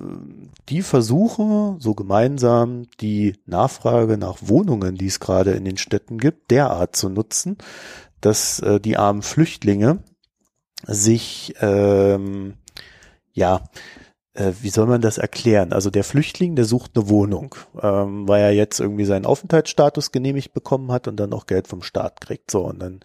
die versuchen so gemeinsam die Nachfrage nach Wohnungen, die es gerade in den Städten gibt, derart zu nutzen, dass äh, die armen Flüchtlinge sich ähm, ja wie soll man das erklären? Also der Flüchtling, der sucht eine Wohnung, ähm, weil er jetzt irgendwie seinen Aufenthaltsstatus genehmigt bekommen hat und dann auch Geld vom Staat kriegt. So, und dann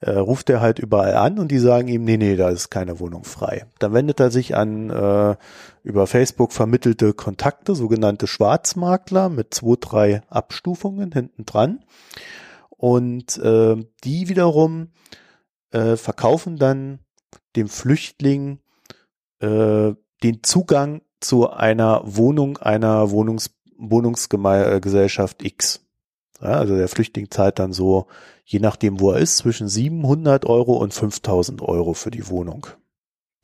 äh, ruft er halt überall an und die sagen ihm, nee, nee, da ist keine Wohnung frei. Dann wendet er sich an äh, über Facebook vermittelte Kontakte, sogenannte Schwarzmakler mit zwei, drei Abstufungen hinten dran. Und äh, die wiederum äh, verkaufen dann dem Flüchtling äh, den Zugang zu einer Wohnung einer Wohnungs Wohnungsgesellschaft X. Ja, also der Flüchtling zahlt dann so, je nachdem wo er ist, zwischen 700 Euro und 5000 Euro für die Wohnung,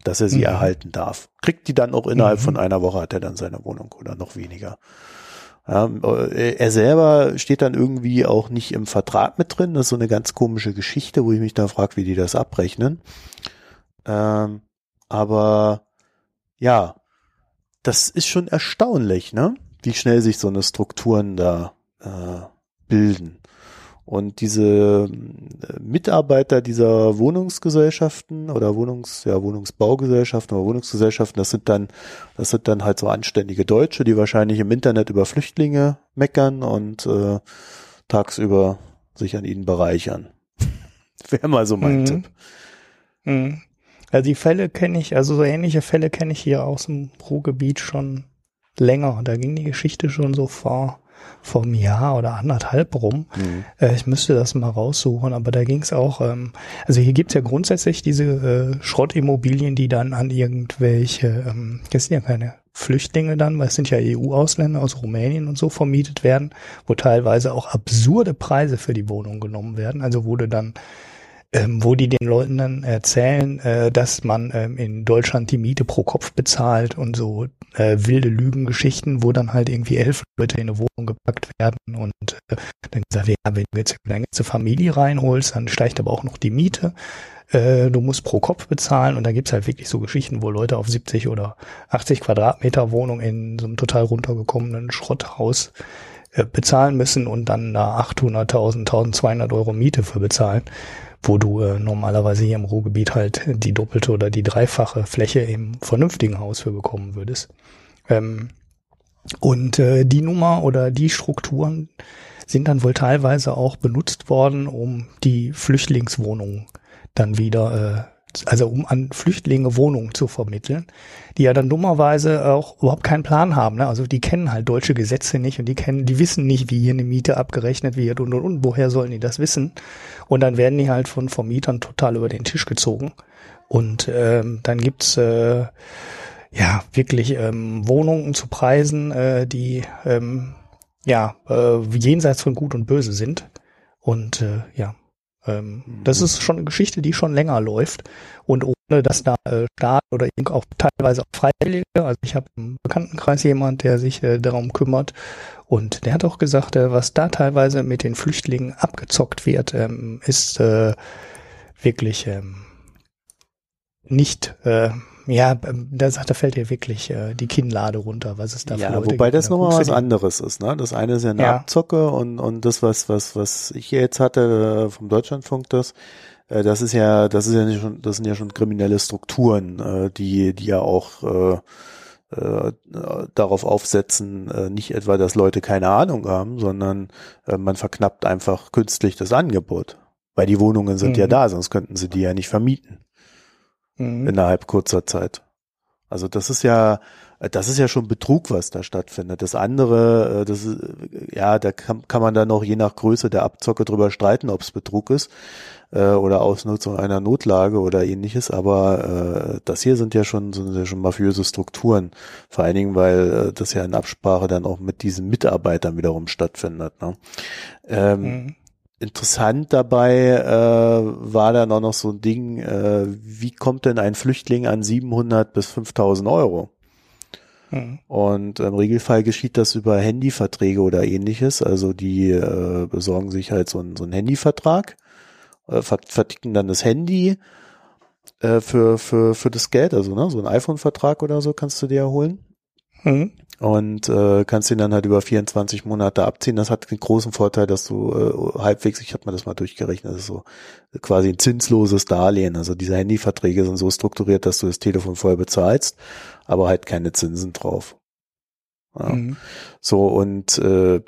dass er sie mhm. erhalten darf. Kriegt die dann auch innerhalb mhm. von einer Woche hat er dann seine Wohnung oder noch weniger. Ja, er selber steht dann irgendwie auch nicht im Vertrag mit drin. Das ist so eine ganz komische Geschichte, wo ich mich da frage, wie die das abrechnen. Ähm, aber ja, das ist schon erstaunlich, ne? Wie schnell sich so eine Strukturen da äh, bilden. Und diese äh, Mitarbeiter dieser Wohnungsgesellschaften oder Wohnungs, ja, Wohnungsbaugesellschaften oder Wohnungsgesellschaften, das sind dann, das sind dann halt so anständige Deutsche, die wahrscheinlich im Internet über Flüchtlinge meckern und äh, tagsüber sich an ihnen bereichern. Wäre mal so mein mhm. Tipp. Mhm. Also die Fälle kenne ich, also so ähnliche Fälle kenne ich hier aus dem Ruhrgebiet schon länger. Da ging die Geschichte schon so vor vor einem Jahr oder anderthalb rum. Mhm. Äh, ich müsste das mal raussuchen, aber da ging es auch, ähm, also hier gibt's ja grundsätzlich diese äh, Schrottimmobilien, die dann an irgendwelche, ähm, das sind ja keine Flüchtlinge dann, weil es sind ja EU-Ausländer aus Rumänien und so vermietet werden, wo teilweise auch absurde Preise für die Wohnung genommen werden. Also wurde dann ähm, wo die den Leuten dann erzählen, äh, dass man ähm, in Deutschland die Miete pro Kopf bezahlt und so äh, wilde Lügengeschichten, wo dann halt irgendwie elf Leute in eine Wohnung gepackt werden und äh, dann gesagt, ja, wenn du jetzt deine ganze Familie reinholst, dann steigt aber auch noch die Miete. Äh, du musst pro Kopf bezahlen und da gibt's halt wirklich so Geschichten, wo Leute auf 70 oder 80 Quadratmeter Wohnung in so einem total runtergekommenen Schrotthaus äh, bezahlen müssen und dann da 800.000, 1200 Euro Miete für bezahlen wo du äh, normalerweise hier im Ruhrgebiet halt die doppelte oder die dreifache Fläche im vernünftigen Haus für bekommen würdest. Ähm, und äh, die Nummer oder die Strukturen sind dann wohl teilweise auch benutzt worden, um die Flüchtlingswohnungen dann wieder äh, also um an Flüchtlinge Wohnungen zu vermitteln, die ja dann dummerweise auch überhaupt keinen Plan haben. Ne? Also die kennen halt deutsche Gesetze nicht und die kennen, die wissen nicht, wie hier eine Miete abgerechnet wird und und und. Woher sollen die das wissen? Und dann werden die halt von Vermietern total über den Tisch gezogen. Und ähm, dann gibt's äh, ja wirklich ähm, Wohnungen zu Preisen, äh, die ähm, ja äh, jenseits von Gut und Böse sind. Und äh, ja, ähm. Das ist schon eine Geschichte, die schon länger läuft und ohne dass da äh, Staat oder auch teilweise auch Freiwillige, also ich habe im Bekanntenkreis jemand, der sich äh, darum kümmert und der hat auch gesagt, äh, was da teilweise mit den Flüchtlingen abgezockt wird, ähm, ist äh, wirklich ähm, nicht äh, ja, da sagt, da fällt dir wirklich äh, die Kinnlade runter, was es da ja, für Leute wobei das nochmal was anderes ist, ne? Das eine ist ja eine ja. Abzocke und, und das, was, was, was ich jetzt hatte äh, vom Deutschlandfunk, das, äh, das ist ja, das ist ja nicht schon, das sind ja schon kriminelle Strukturen, äh, die, die ja auch äh, äh, darauf aufsetzen, äh, nicht etwa, dass Leute keine Ahnung haben, sondern äh, man verknappt einfach künstlich das Angebot. Weil die Wohnungen sind mhm. ja da, sonst könnten sie die ja nicht vermieten mhm. innerhalb kurzer Zeit. Also das ist ja, das ist ja schon Betrug, was da stattfindet. Das andere, äh, das ist, ja, da kann, kann man dann noch je nach Größe der Abzocke drüber streiten, ob es Betrug ist äh, oder Ausnutzung einer Notlage oder ähnliches. Aber äh, das hier sind ja schon sind ja schon mafiöse Strukturen. Vor allen Dingen, weil äh, das ja in Absprache dann auch mit diesen Mitarbeitern wiederum stattfindet. Ne? Ähm, mhm interessant dabei äh, war dann auch noch so ein Ding, äh, wie kommt denn ein Flüchtling an 700 bis 5000 Euro? Mhm. Und im Regelfall geschieht das über Handyverträge oder ähnliches. Also die äh, besorgen sich halt so, ein, so einen Handyvertrag, äh, verticken dann das Handy äh, für, für, für das Geld, also ne, so ein iPhone-Vertrag oder so kannst du dir erholen. Mhm und äh, kannst ihn dann halt über 24 Monate abziehen. Das hat den großen Vorteil, dass du äh, halbwegs, ich habe mir das mal durchgerechnet, das ist so quasi ein zinsloses Darlehen. Also diese Handyverträge sind so strukturiert, dass du das Telefon voll bezahlst, aber halt keine Zinsen drauf. Ja. Mhm. So und äh,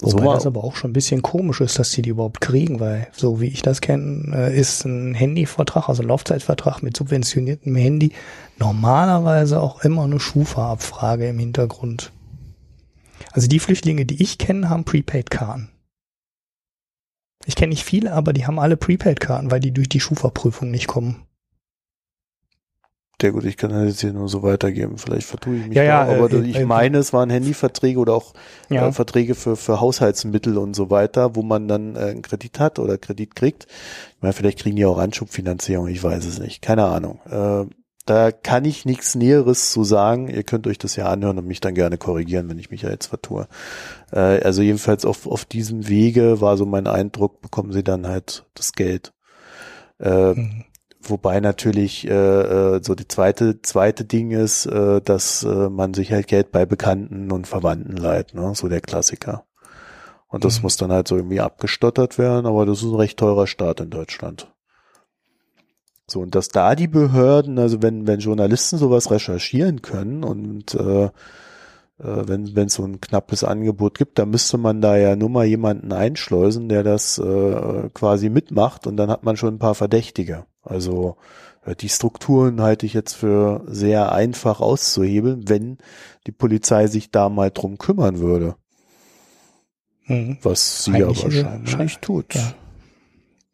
Wobei so das aber auch schon ein bisschen komisch ist, dass die die überhaupt kriegen, weil so wie ich das kenne, äh, ist ein Handyvertrag, also ein Laufzeitvertrag mit subventioniertem Handy normalerweise auch immer eine Schufa-Abfrage im Hintergrund. Also die Flüchtlinge, die ich kenne, haben Prepaid-Karten. Ich kenne nicht viele, aber die haben alle Prepaid-Karten, weil die durch die Schufa-Prüfung nicht kommen. Sehr gut, ich kann das jetzt hier nur so weitergeben. Vielleicht vertue ich mich Ja, da, ja, aber äh, ich äh, meine, es waren Handyverträge oder auch Ja. äh, Verträge für, für Haushaltsmittel und so weiter, wo man dann äh, einen Kredit hat oder Kredit kriegt. Ich meine, vielleicht kriegen die auch Anschubfinanzierung, ich weiß es nicht. Keine Ahnung. Da kann ich nichts Näheres zu sagen. Ihr könnt euch das ja anhören und mich dann gerne korrigieren, wenn ich mich ja jetzt vertue. Äh, also jedenfalls auf, auf diesem Wege war so mein Eindruck, bekommen sie dann halt das Geld. Äh, Mhm. Wobei natürlich äh, äh, so die zweite zweite Ding ist, äh, dass äh, man sich halt Geld bei Bekannten und Verwandten leiht, ne? so der Klassiker. Und das Mhm. muss dann halt so irgendwie abgestottert werden, aber das ist ein recht teurer Staat in Deutschland. So, und dass da die Behörden, also wenn, wenn Journalisten sowas recherchieren können und äh, äh, wenn wenn es so ein knappes Angebot gibt, dann müsste man da ja nur mal jemanden einschleusen, der das äh, quasi mitmacht und dann hat man schon ein paar Verdächtige. Also äh, die Strukturen halte ich jetzt für sehr einfach auszuhebeln, wenn die Polizei sich da mal drum kümmern würde, Mhm. was sie Eigentlich, aber äh, schein- nicht tut. Ja.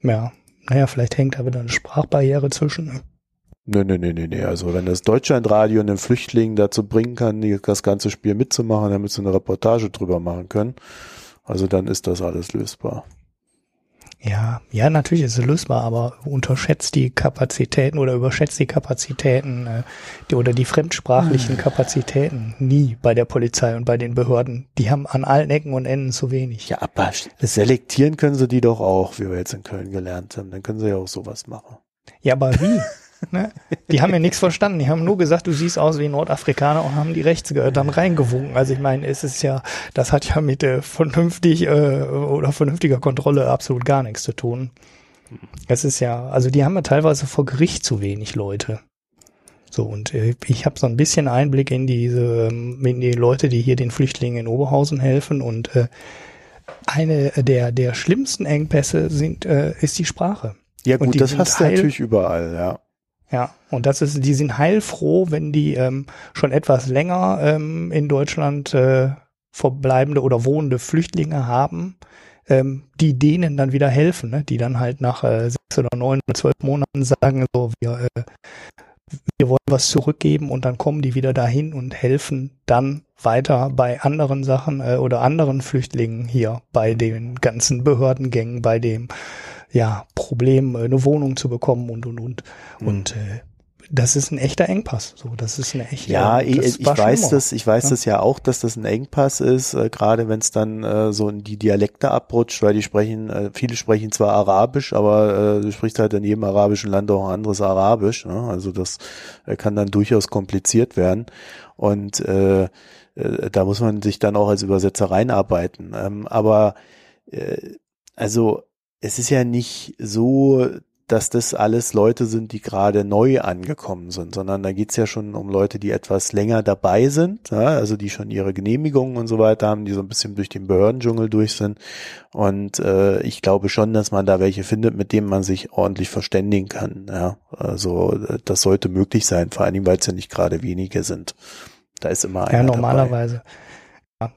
Ja, naja, vielleicht hängt da wieder eine Sprachbarriere zwischen. ne? Nee, nee, nee, nee, nee. Also wenn das Deutschlandradio einen Flüchtling dazu bringen kann, das ganze Spiel mitzumachen, damit sie eine Reportage drüber machen können, also dann ist das alles lösbar. Ja, ja, natürlich ist es lösbar, aber unterschätzt die Kapazitäten oder überschätzt die Kapazitäten äh, die, oder die fremdsprachlichen Kapazitäten nie bei der Polizei und bei den Behörden. Die haben an allen Ecken und Enden zu wenig. Ja, aber selektieren können sie die doch auch, wie wir jetzt in Köln gelernt haben. Dann können sie ja auch sowas machen. Ja, aber wie? ne? Die haben ja nichts verstanden. Die haben nur gesagt, du siehst aus wie ein Nordafrikaner und haben die rechts dann reingewunken. Also ich meine, es ist ja, das hat ja mit äh, vernünftig äh, oder vernünftiger Kontrolle absolut gar nichts zu tun. Es ist ja, also die haben ja teilweise vor Gericht zu wenig Leute. So, und äh, ich habe so ein bisschen Einblick in diese, ähm, in die Leute, die hier den Flüchtlingen in Oberhausen helfen und äh, eine der, der schlimmsten Engpässe sind, äh, ist die Sprache. Ja Und gut, das hast du natürlich überall, ja. Ja, und das ist, die sind heilfroh, wenn die ähm, schon etwas länger ähm, in Deutschland äh, verbleibende oder wohnende Flüchtlinge haben, ähm, die denen dann wieder helfen, ne? die dann halt nach äh, sechs oder neun oder zwölf Monaten sagen, so wir, äh, wir wollen was zurückgeben und dann kommen die wieder dahin und helfen dann weiter bei anderen Sachen äh, oder anderen Flüchtlingen hier, bei den ganzen Behördengängen, bei dem ja, Problem, äh, eine Wohnung zu bekommen und und und. Mhm. Und äh, das ist ein echter Engpass. So, das ist eine echte. Ja, ich, ich weiß schlimmer. das, ich weiß ne? das ja auch, dass das ein Engpass ist, äh, gerade wenn es dann äh, so in die Dialekte abrutscht, weil die sprechen, äh, viele sprechen zwar Arabisch, aber äh, du sprichst halt in jedem arabischen Land auch ein anderes Arabisch. Ne? Also das äh, kann dann durchaus kompliziert werden. Und äh, äh, da muss man sich dann auch als Übersetzer reinarbeiten. Ähm, aber äh, also es ist ja nicht so, dass das alles Leute sind, die gerade neu angekommen sind, sondern da geht's ja schon um Leute, die etwas länger dabei sind, ja, also die schon ihre Genehmigungen und so weiter haben, die so ein bisschen durch den Behördendschungel durch sind. Und äh, ich glaube schon, dass man da welche findet, mit denen man sich ordentlich verständigen kann. Ja. Also das sollte möglich sein, vor allem weil es ja nicht gerade wenige sind. Da ist immer einer Ja, dabei. normalerweise. Ja,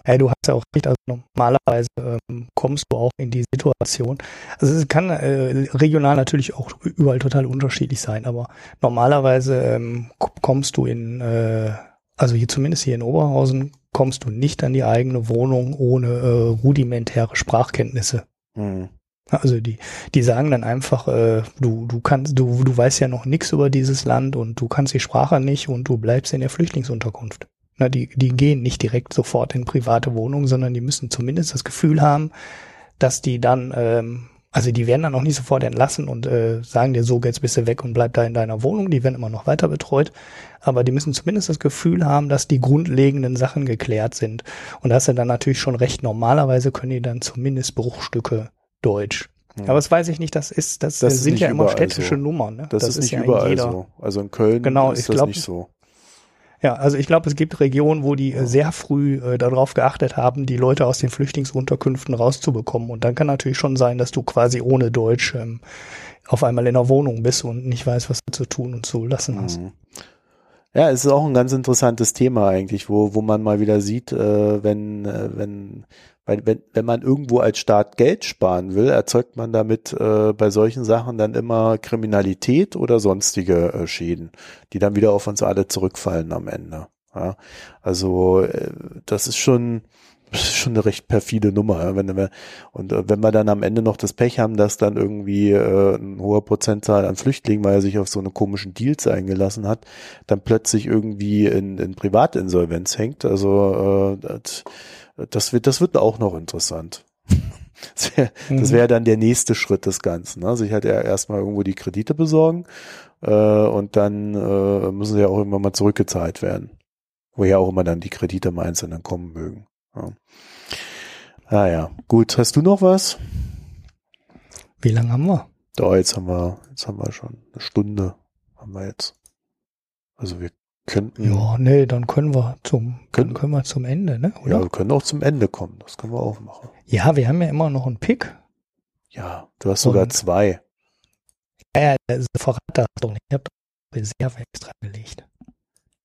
hey, du hast ja auch recht, also normalerweise ähm, kommst du auch in die Situation. Also es kann äh, regional natürlich auch überall total unterschiedlich sein, aber normalerweise ähm, kommst du in, äh, also hier zumindest hier in Oberhausen, kommst du nicht an die eigene Wohnung ohne äh, rudimentäre Sprachkenntnisse. Hm. Also die, die sagen dann einfach, äh, du, du kannst, du, du weißt ja noch nichts über dieses Land und du kannst die Sprache nicht und du bleibst in der Flüchtlingsunterkunft. Na, die, die gehen nicht direkt sofort in private Wohnungen, sondern die müssen zumindest das Gefühl haben, dass die dann, ähm, also die werden dann auch nicht sofort entlassen und äh, sagen dir so, jetzt bist du weg und bleib da in deiner Wohnung. Die werden immer noch weiter betreut. Aber die müssen zumindest das Gefühl haben, dass die grundlegenden Sachen geklärt sind. Und das ist ja dann natürlich schon recht. Normalerweise können die dann zumindest Bruchstücke Deutsch. Hm. Aber das weiß ich nicht, das ist, das, Das ist sind ja immer städtische so. Nummern. Ne? Das, ist nicht ja überall so. Also in Köln Genau, ist das glaub- nicht so. Ja, also ich glaube, es gibt Regionen, wo die äh, sehr früh äh, darauf geachtet haben, die Leute aus den Flüchtlingsunterkünften rauszubekommen. Und dann kann natürlich schon sein, dass du quasi ohne Deutsch ähm, auf einmal in der Wohnung bist und nicht weißt, was du zu tun und zu lassen hast. Mhm. Ja, es ist auch ein ganz interessantes Thema eigentlich, wo, wo man mal wieder sieht, äh, wenn, äh, wenn, weil wenn, wenn man irgendwo als Staat Geld sparen will, erzeugt man damit äh, bei solchen Sachen dann immer Kriminalität oder sonstige äh, Schäden, die dann wieder auf uns alle zurückfallen am Ende. Ja, also äh, das ist schon, das ist schon eine recht perfide Nummer. Ja? Wenn wir, und äh, wenn wir dann am Ende noch das Pech haben, dass dann irgendwie äh, ein hoher Prozentzahl an Flüchtlingen, weil er sich auf so eine komischen Deals eingelassen hat, dann plötzlich irgendwie in, in Privatinsolvenz hängt. Also äh, das, das wird, das wird auch noch interessant. Das wäre mhm. wär dann der nächste Schritt des Ganzen. Ne? Sich halt erstmal irgendwo die Kredite besorgen äh, und dann äh, müssen sie ja auch immer mal zurückgezahlt werden. Woher auch immer dann die Kredite im Einzelnen kommen mögen. Ja. Ah ja, gut. Hast du noch was? Wie lange haben wir? Da, jetzt haben wir, jetzt haben wir schon eine Stunde haben wir jetzt. Also wir könnten. Ja, nee, dann können wir zum, können, können wir zum Ende, ne? Oder? Ja, wir können auch zum Ende kommen. Das können wir auch machen. Ja, wir haben ja immer noch einen Pick. Ja, du hast sogar Und, zwei. Ja, ja, verrat das doch nicht. Ich habe Reserve extra gelegt.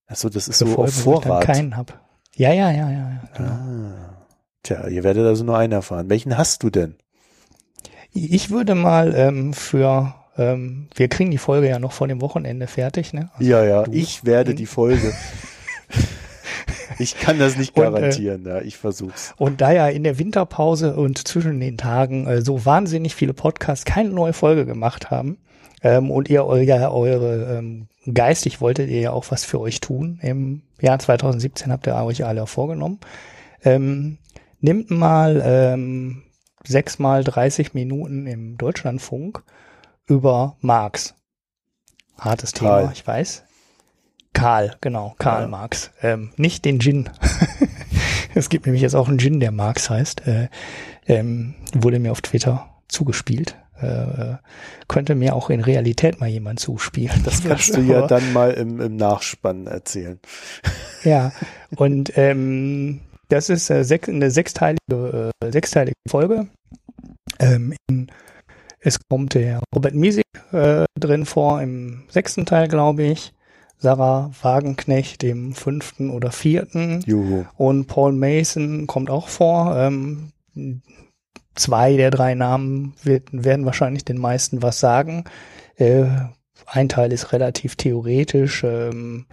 Achso, das ist Für so auf Vorrat. Ich dann keinen hab. Ja, ja, ja, ja. Genau. Ah. Tja, ihr werdet also nur einen erfahren. Welchen hast du denn? Ich würde mal ähm, für, ähm, wir kriegen die Folge ja noch vor dem Wochenende fertig, ne? Also ja, ja, ich werde die Folge. ich kann das nicht garantieren, und, äh, ja, ich versuch's. Und da ja in der Winterpause und zwischen den Tagen äh, so wahnsinnig viele Podcasts keine neue Folge gemacht haben, ähm, und ihr eure, eure ähm, geistig wolltet ihr ja auch was für euch tun. Im Jahr 2017 habt ihr euch alle vorgenommen. Ähm, nimmt mal ähm, sechs mal 30 Minuten im Deutschlandfunk über Marx. Hartes Karl. Thema, ich weiß. Karl, genau, Karl ja. Marx. Ähm, nicht den Gin. es gibt nämlich jetzt auch einen Gin, der Marx heißt. Äh, ähm, wurde mir auf Twitter zugespielt äh, könnte mir auch in Realität mal jemand zuspielen. Das kannst du ja dann mal im, im Nachspann erzählen. Ja, und ähm, das ist äh, sech, eine sechsteilige, äh, sechsteilige Folge. Ähm, in, es kommt der Robert Miesig äh, drin vor im sechsten Teil, glaube ich. Sarah Wagenknecht im fünften oder vierten. Juhu. Und Paul Mason kommt auch vor. Ähm, zwei der drei Namen wird, werden wahrscheinlich den meisten was sagen. Äh, ein Teil ist relativ theoretisch. Ähm,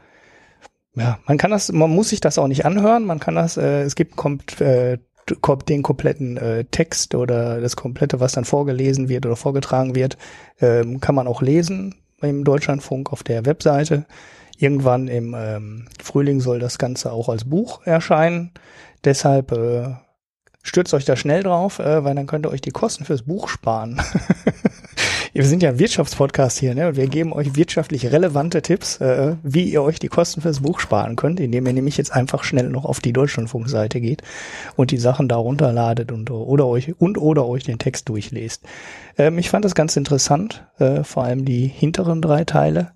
ja, man kann das, man muss sich das auch nicht anhören. Man kann das, äh, es gibt kommt, äh, den kompletten äh, Text oder das komplette, was dann vorgelesen wird oder vorgetragen wird, ähm, kann man auch lesen im Deutschlandfunk auf der Webseite. Irgendwann im ähm, Frühling soll das Ganze auch als Buch erscheinen. Deshalb äh, stürzt euch da schnell drauf, äh, weil dann könnt ihr euch die Kosten fürs Buch sparen. wir sind ja ein Wirtschaftspodcast hier, ne? Und wir geben euch wirtschaftlich relevante Tipps, äh, wie ihr euch die Kosten fürs Buch sparen könnt, indem ihr nämlich jetzt einfach schnell noch auf die Deutschlandfunkseite geht und die Sachen da runterladet und oder euch und oder euch den Text durchlest. Ähm, ich fand das ganz interessant, äh, vor allem die hinteren drei Teile.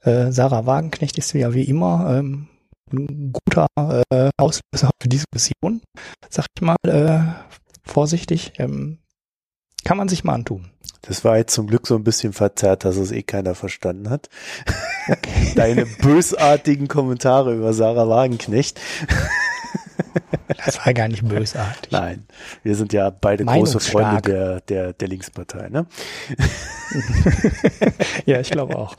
Äh, Sarah Wagenknecht ist ja wie immer ähm, ein guter äh, Auslöser für Diskussion, sag ich mal äh, vorsichtig, ähm, kann man sich mal antun. Das war jetzt zum Glück so ein bisschen verzerrt, dass es eh keiner verstanden hat. Okay. Deine bösartigen Kommentare über Sarah Wagenknecht. Das war gar nicht bösartig. Nein, wir sind ja beide große Freunde der, der, der Linkspartei, ne? ja, ich glaube auch.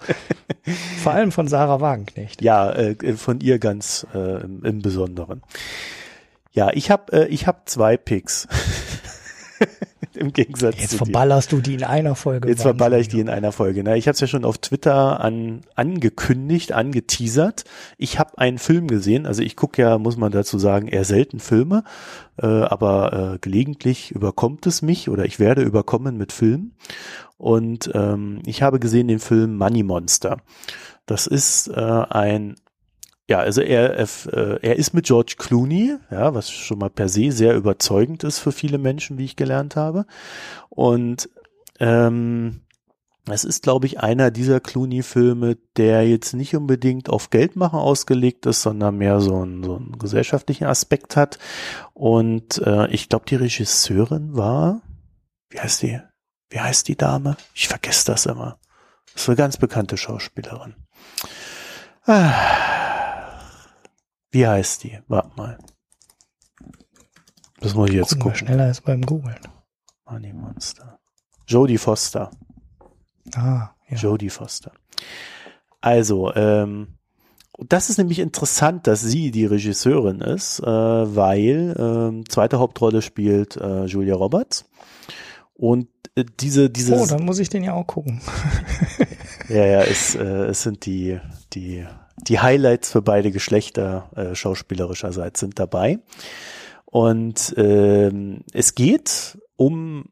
Vor allem von Sarah Wagenknecht. Ja, äh, von ihr ganz äh, im, im Besonderen. Ja, ich habe äh, ich hab zwei Picks. Im Gegensatz Jetzt verballerst du die in einer Folge. Jetzt verballer ich die in einer Folge. Na, ich habe es ja schon auf Twitter an, angekündigt, angeteasert. Ich habe einen Film gesehen. Also ich gucke ja, muss man dazu sagen, eher selten Filme, äh, aber äh, gelegentlich überkommt es mich oder ich werde überkommen mit Filmen. Und ähm, ich habe gesehen den Film Money Monster. Das ist äh, ein ja, also er, er ist mit George Clooney, ja, was schon mal per se sehr überzeugend ist für viele Menschen, wie ich gelernt habe. Und ähm, es ist, glaube ich, einer dieser Clooney-Filme, der jetzt nicht unbedingt auf Geldmachen ausgelegt ist, sondern mehr so einen, so einen gesellschaftlichen Aspekt hat. Und äh, ich glaube, die Regisseurin war, wie heißt die? Wie heißt die Dame? Ich vergesse das immer. Das ist eine ganz bekannte Schauspielerin. Wie heißt die? Warte mal. Das muss ich jetzt Gucken gucken. schneller als beim Googlen. Money Monster. Jodie Foster. Ah, ja. Jodie Foster. Also, ähm, das ist nämlich interessant, dass sie die Regisseurin ist, äh, weil ähm, zweite Hauptrolle spielt äh, Julia Roberts. Und äh, diese, diese, Oh, dann muss ich den ja auch gucken. ja, ja, es, äh, es sind die, die, die Highlights für beide Geschlechter äh, schauspielerischerseits sind dabei. Und ähm, es geht um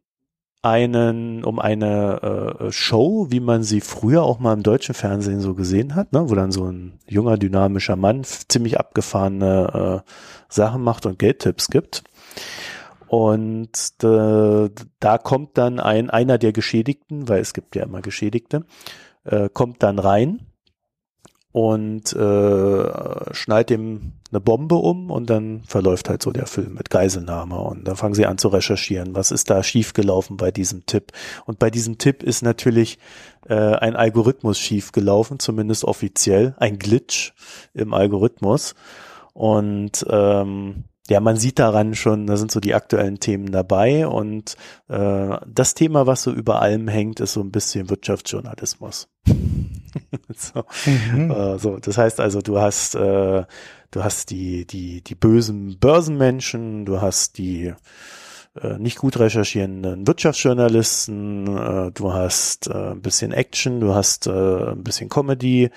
einen, um eine äh, Show, wie man sie früher auch mal im deutschen Fernsehen so gesehen hat, ne? wo dann so ein junger, dynamischer Mann ziemlich abgefahrene äh, Sachen macht und Geldtipps gibt. Und äh, da kommt dann ein, einer der Geschädigten, weil es gibt ja immer Geschädigte, äh, kommt dann rein und äh, schnallt ihm eine Bombe um und dann verläuft halt so der Film mit Geiselnahme und dann fangen sie an zu recherchieren, was ist da schiefgelaufen bei diesem Tipp. Und bei diesem Tipp ist natürlich äh, ein Algorithmus schiefgelaufen, zumindest offiziell, ein Glitch im Algorithmus. Und ähm, ja, man sieht daran schon, da sind so die aktuellen Themen dabei und äh, das Thema, was so über allem hängt, ist so ein bisschen Wirtschaftsjournalismus. so. Mhm. Äh, so, das heißt also, du hast, äh, du hast die, die, die bösen Börsenmenschen, du hast die äh, nicht gut recherchierenden Wirtschaftsjournalisten, äh, du hast äh, ein bisschen Action, du hast äh, ein bisschen Comedy,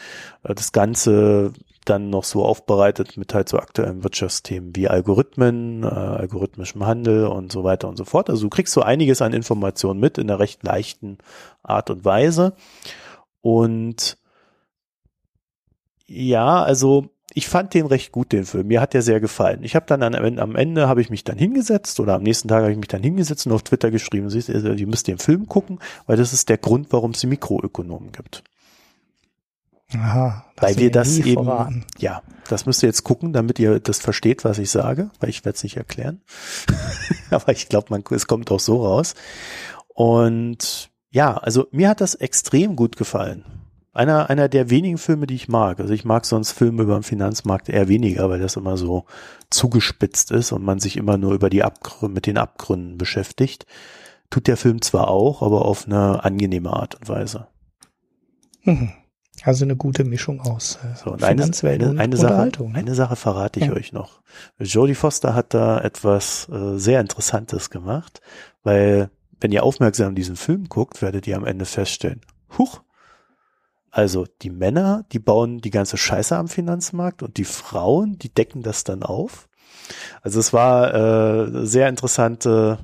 das Ganze dann noch so aufbereitet mit halt so aktuellen Wirtschaftsthemen wie Algorithmen, äh, algorithmischem Handel und so weiter und so fort. Also du kriegst so einiges an Informationen mit in einer recht leichten Art und Weise. Und ja, also ich fand den recht gut, den Film. Mir hat der sehr gefallen. Ich habe dann an, am Ende habe ich mich dann hingesetzt oder am nächsten Tag habe ich mich dann hingesetzt und auf Twitter geschrieben, siehst ihr müsst den Film gucken, weil das ist der Grund, warum es Mikroökonomen gibt. Aha, Weil wir das eben, verraten. ja, das müsst ihr jetzt gucken, damit ihr das versteht, was ich sage, weil ich werde es nicht erklären. Aber ich glaube, man, es kommt auch so raus. Und ja, also mir hat das extrem gut gefallen. Einer, einer der wenigen Filme, die ich mag. Also ich mag sonst Filme über den Finanzmarkt eher weniger, weil das immer so zugespitzt ist und man sich immer nur über die Abgründe, mit den Abgründen beschäftigt. Tut der Film zwar auch, aber auf eine angenehme Art und Weise. Mhm. Also eine gute Mischung aus äh, So, und eine, Finanzwelt eine, und eine, Sache, Unterhaltung. ne? eine Sache verrate ich Ja. euch noch. Jodie Foster hat da etwas äh, sehr Interessantes gemacht, weil wenn ihr aufmerksam diesen Film guckt, werdet ihr am Ende feststellen, huch, also die Männer, die bauen die ganze Scheiße am Finanzmarkt und die Frauen, die decken das dann auf. Also es war äh, sehr interessante,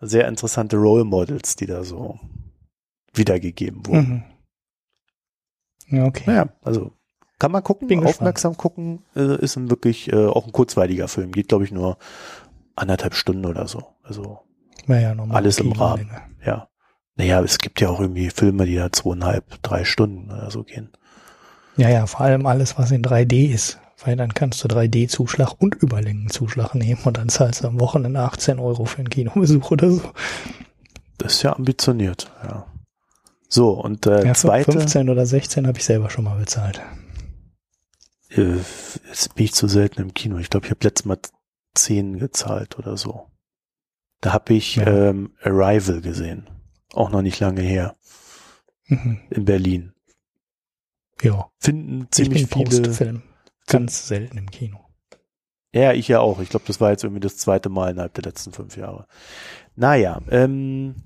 sehr interessante Role Models, die da so wiedergegeben wurden. Mhm. Ja, okay. Naja, also kann man gucken, Bin gespannt. aufmerksam gucken, äh, ist ein wirklich äh, auch ein kurzweiliger Film, geht glaube ich nur anderthalb Stunden oder so. Also Naja, normal. alles im Rahmen. Kinolänge. ja. Naja, es gibt ja auch irgendwie Filme, die da zweieinhalb, drei Stunden oder so gehen. Ja, ja, vor allem alles, was in 3D ist. Weil dann kannst du 3D-Zuschlag und Überlängenzuschlag nehmen und dann zahlst du am Wochenende 18 Euro für einen Kinobesuch oder so. Das ist ja ambitioniert, ja. So, und äh, Ja, zweite, 15 oder 16 habe ich selber schon mal bezahlt. äh, jetzt bin ich zu selten im Kino. Ich glaube, ich habe letztes Mal 10 gezahlt oder so. Da habe ich Ja. ähm, Arrival gesehen. Auch noch nicht lange her. Mhm. In Berlin. Ja, Finden ich ziemlich viele. Postfilm. Ganz selten im Kino. Ja, ich ja auch. Ich glaube, das war jetzt irgendwie das zweite Mal innerhalb der letzten fünf Jahre. Naja, ähm,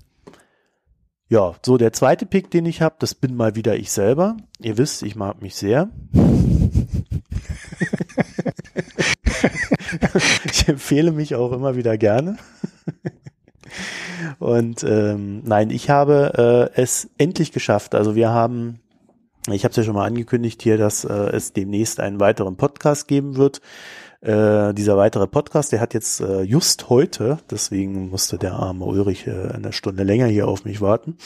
ja, so der zweite Pick, den ich habe, das bin mal wieder ich selber. Ihr wisst, ich mag mich sehr. ich empfehle mich auch immer wieder gerne. Und ähm, nein, ich habe äh, es endlich geschafft. Also wir haben, ich habe es ja schon mal angekündigt hier, dass äh, es demnächst einen weiteren Podcast geben wird. Äh, dieser weitere Podcast, der hat jetzt äh, just heute, deswegen musste der arme Ulrich äh, eine Stunde länger hier auf mich warten.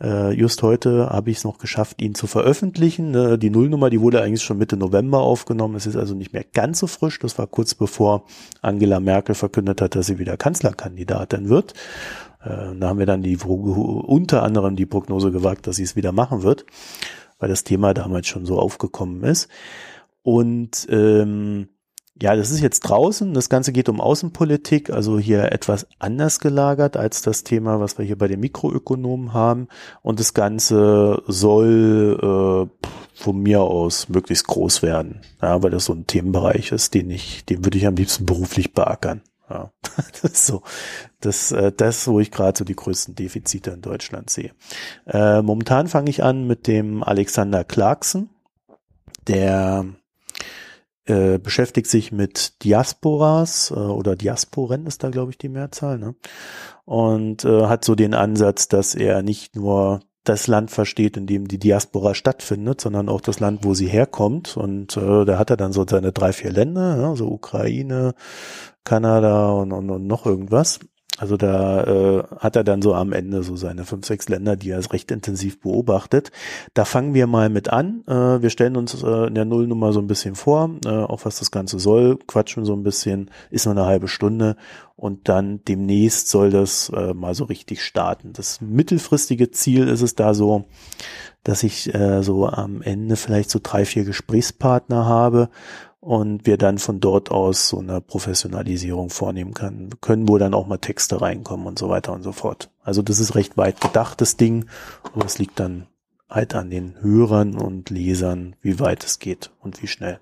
Äh, just heute habe ich es noch geschafft, ihn zu veröffentlichen. Äh, die Nullnummer, die wurde eigentlich schon Mitte November aufgenommen. Es ist also nicht mehr ganz so frisch. Das war kurz bevor Angela Merkel verkündet hat, dass sie wieder Kanzlerkandidatin wird. Äh, da haben wir dann die unter anderem die Prognose gewagt, dass sie es wieder machen wird. weil das Thema damals schon so aufgekommen ist. Und ähm, ja, das ist jetzt draußen. Das Ganze geht um Außenpolitik, also hier etwas anders gelagert als das Thema, was wir hier bei den Mikroökonomen haben. Und das Ganze soll äh, von mir aus möglichst groß werden, ja, weil das so ein Themenbereich ist, den ich, den würde ich am liebsten beruflich beackern. Ja, das ist so, das, äh, das, wo ich gerade so die größten Defizite in Deutschland sehe. Äh, momentan fange ich an mit dem Alexander Clarkson, der äh, beschäftigt sich mit Diasporas äh, oder Diasporen ist da, glaube ich, die Mehrzahl, ne? Und äh, hat so den Ansatz, dass er nicht nur das Land versteht, in dem die Diaspora stattfindet, sondern auch das Land, wo sie herkommt. Und äh, da hat er dann so seine drei, vier Länder, ja, so Ukraine, Kanada und, und, und noch irgendwas. Also da äh, hat er dann so am Ende so seine fünf, sechs Länder, die er recht intensiv beobachtet. Da fangen wir mal mit an. Äh, wir stellen uns äh, in der Nullnummer so ein bisschen vor, äh, auch was das Ganze soll, quatschen so ein bisschen, ist nur eine halbe Stunde und dann demnächst soll das äh, mal so richtig starten. Das mittelfristige Ziel ist es da so, dass ich äh, so am Ende vielleicht so drei, vier Gesprächspartner habe und wir dann von dort aus so eine Professionalisierung vornehmen können. können wohl dann auch mal Texte reinkommen und so weiter und so fort. Also das ist recht weit gedachtes Ding, aber es liegt dann halt an den Hörern und Lesern, wie weit es geht und wie schnell.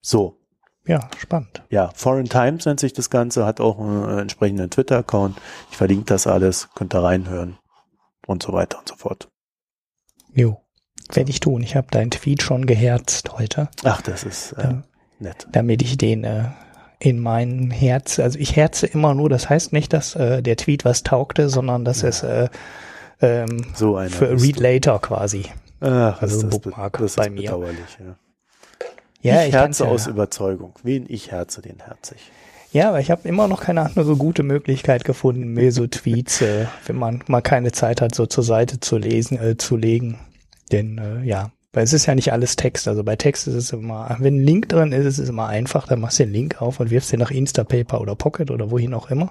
So. Ja, spannend. Ja, Foreign Times nennt sich das Ganze, hat auch einen entsprechenden Twitter-Account. Ich verlinke das alles, könnt ihr reinhören und so weiter und so fort. Jo, werde ich tun. Ich habe deinen Tweet schon geherzt heute. Ach, das ist äh, Nett. Damit ich den äh, in mein Herz, also ich herze immer nur, das heißt nicht, dass äh, der Tweet was taugte, sondern dass ja. es äh, ähm, so für Read Later quasi. Ach, also das, Bookmark das ist bei mir. bedauerlich. Ja, ja ich, ich herze aus ja. Überzeugung. Wen ich herze, den herze ich. Ja, aber ich habe immer noch keine andere gute Möglichkeit gefunden, mir so Tweets, äh, wenn man mal keine Zeit hat, so zur Seite zu lesen, äh, zu legen. Denn äh, ja, weil es ist ja nicht alles Text. Also bei Text ist es immer, wenn ein Link drin ist, ist es immer einfach. Dann machst du den Link auf und wirfst den nach Instapaper oder Pocket oder wohin auch immer.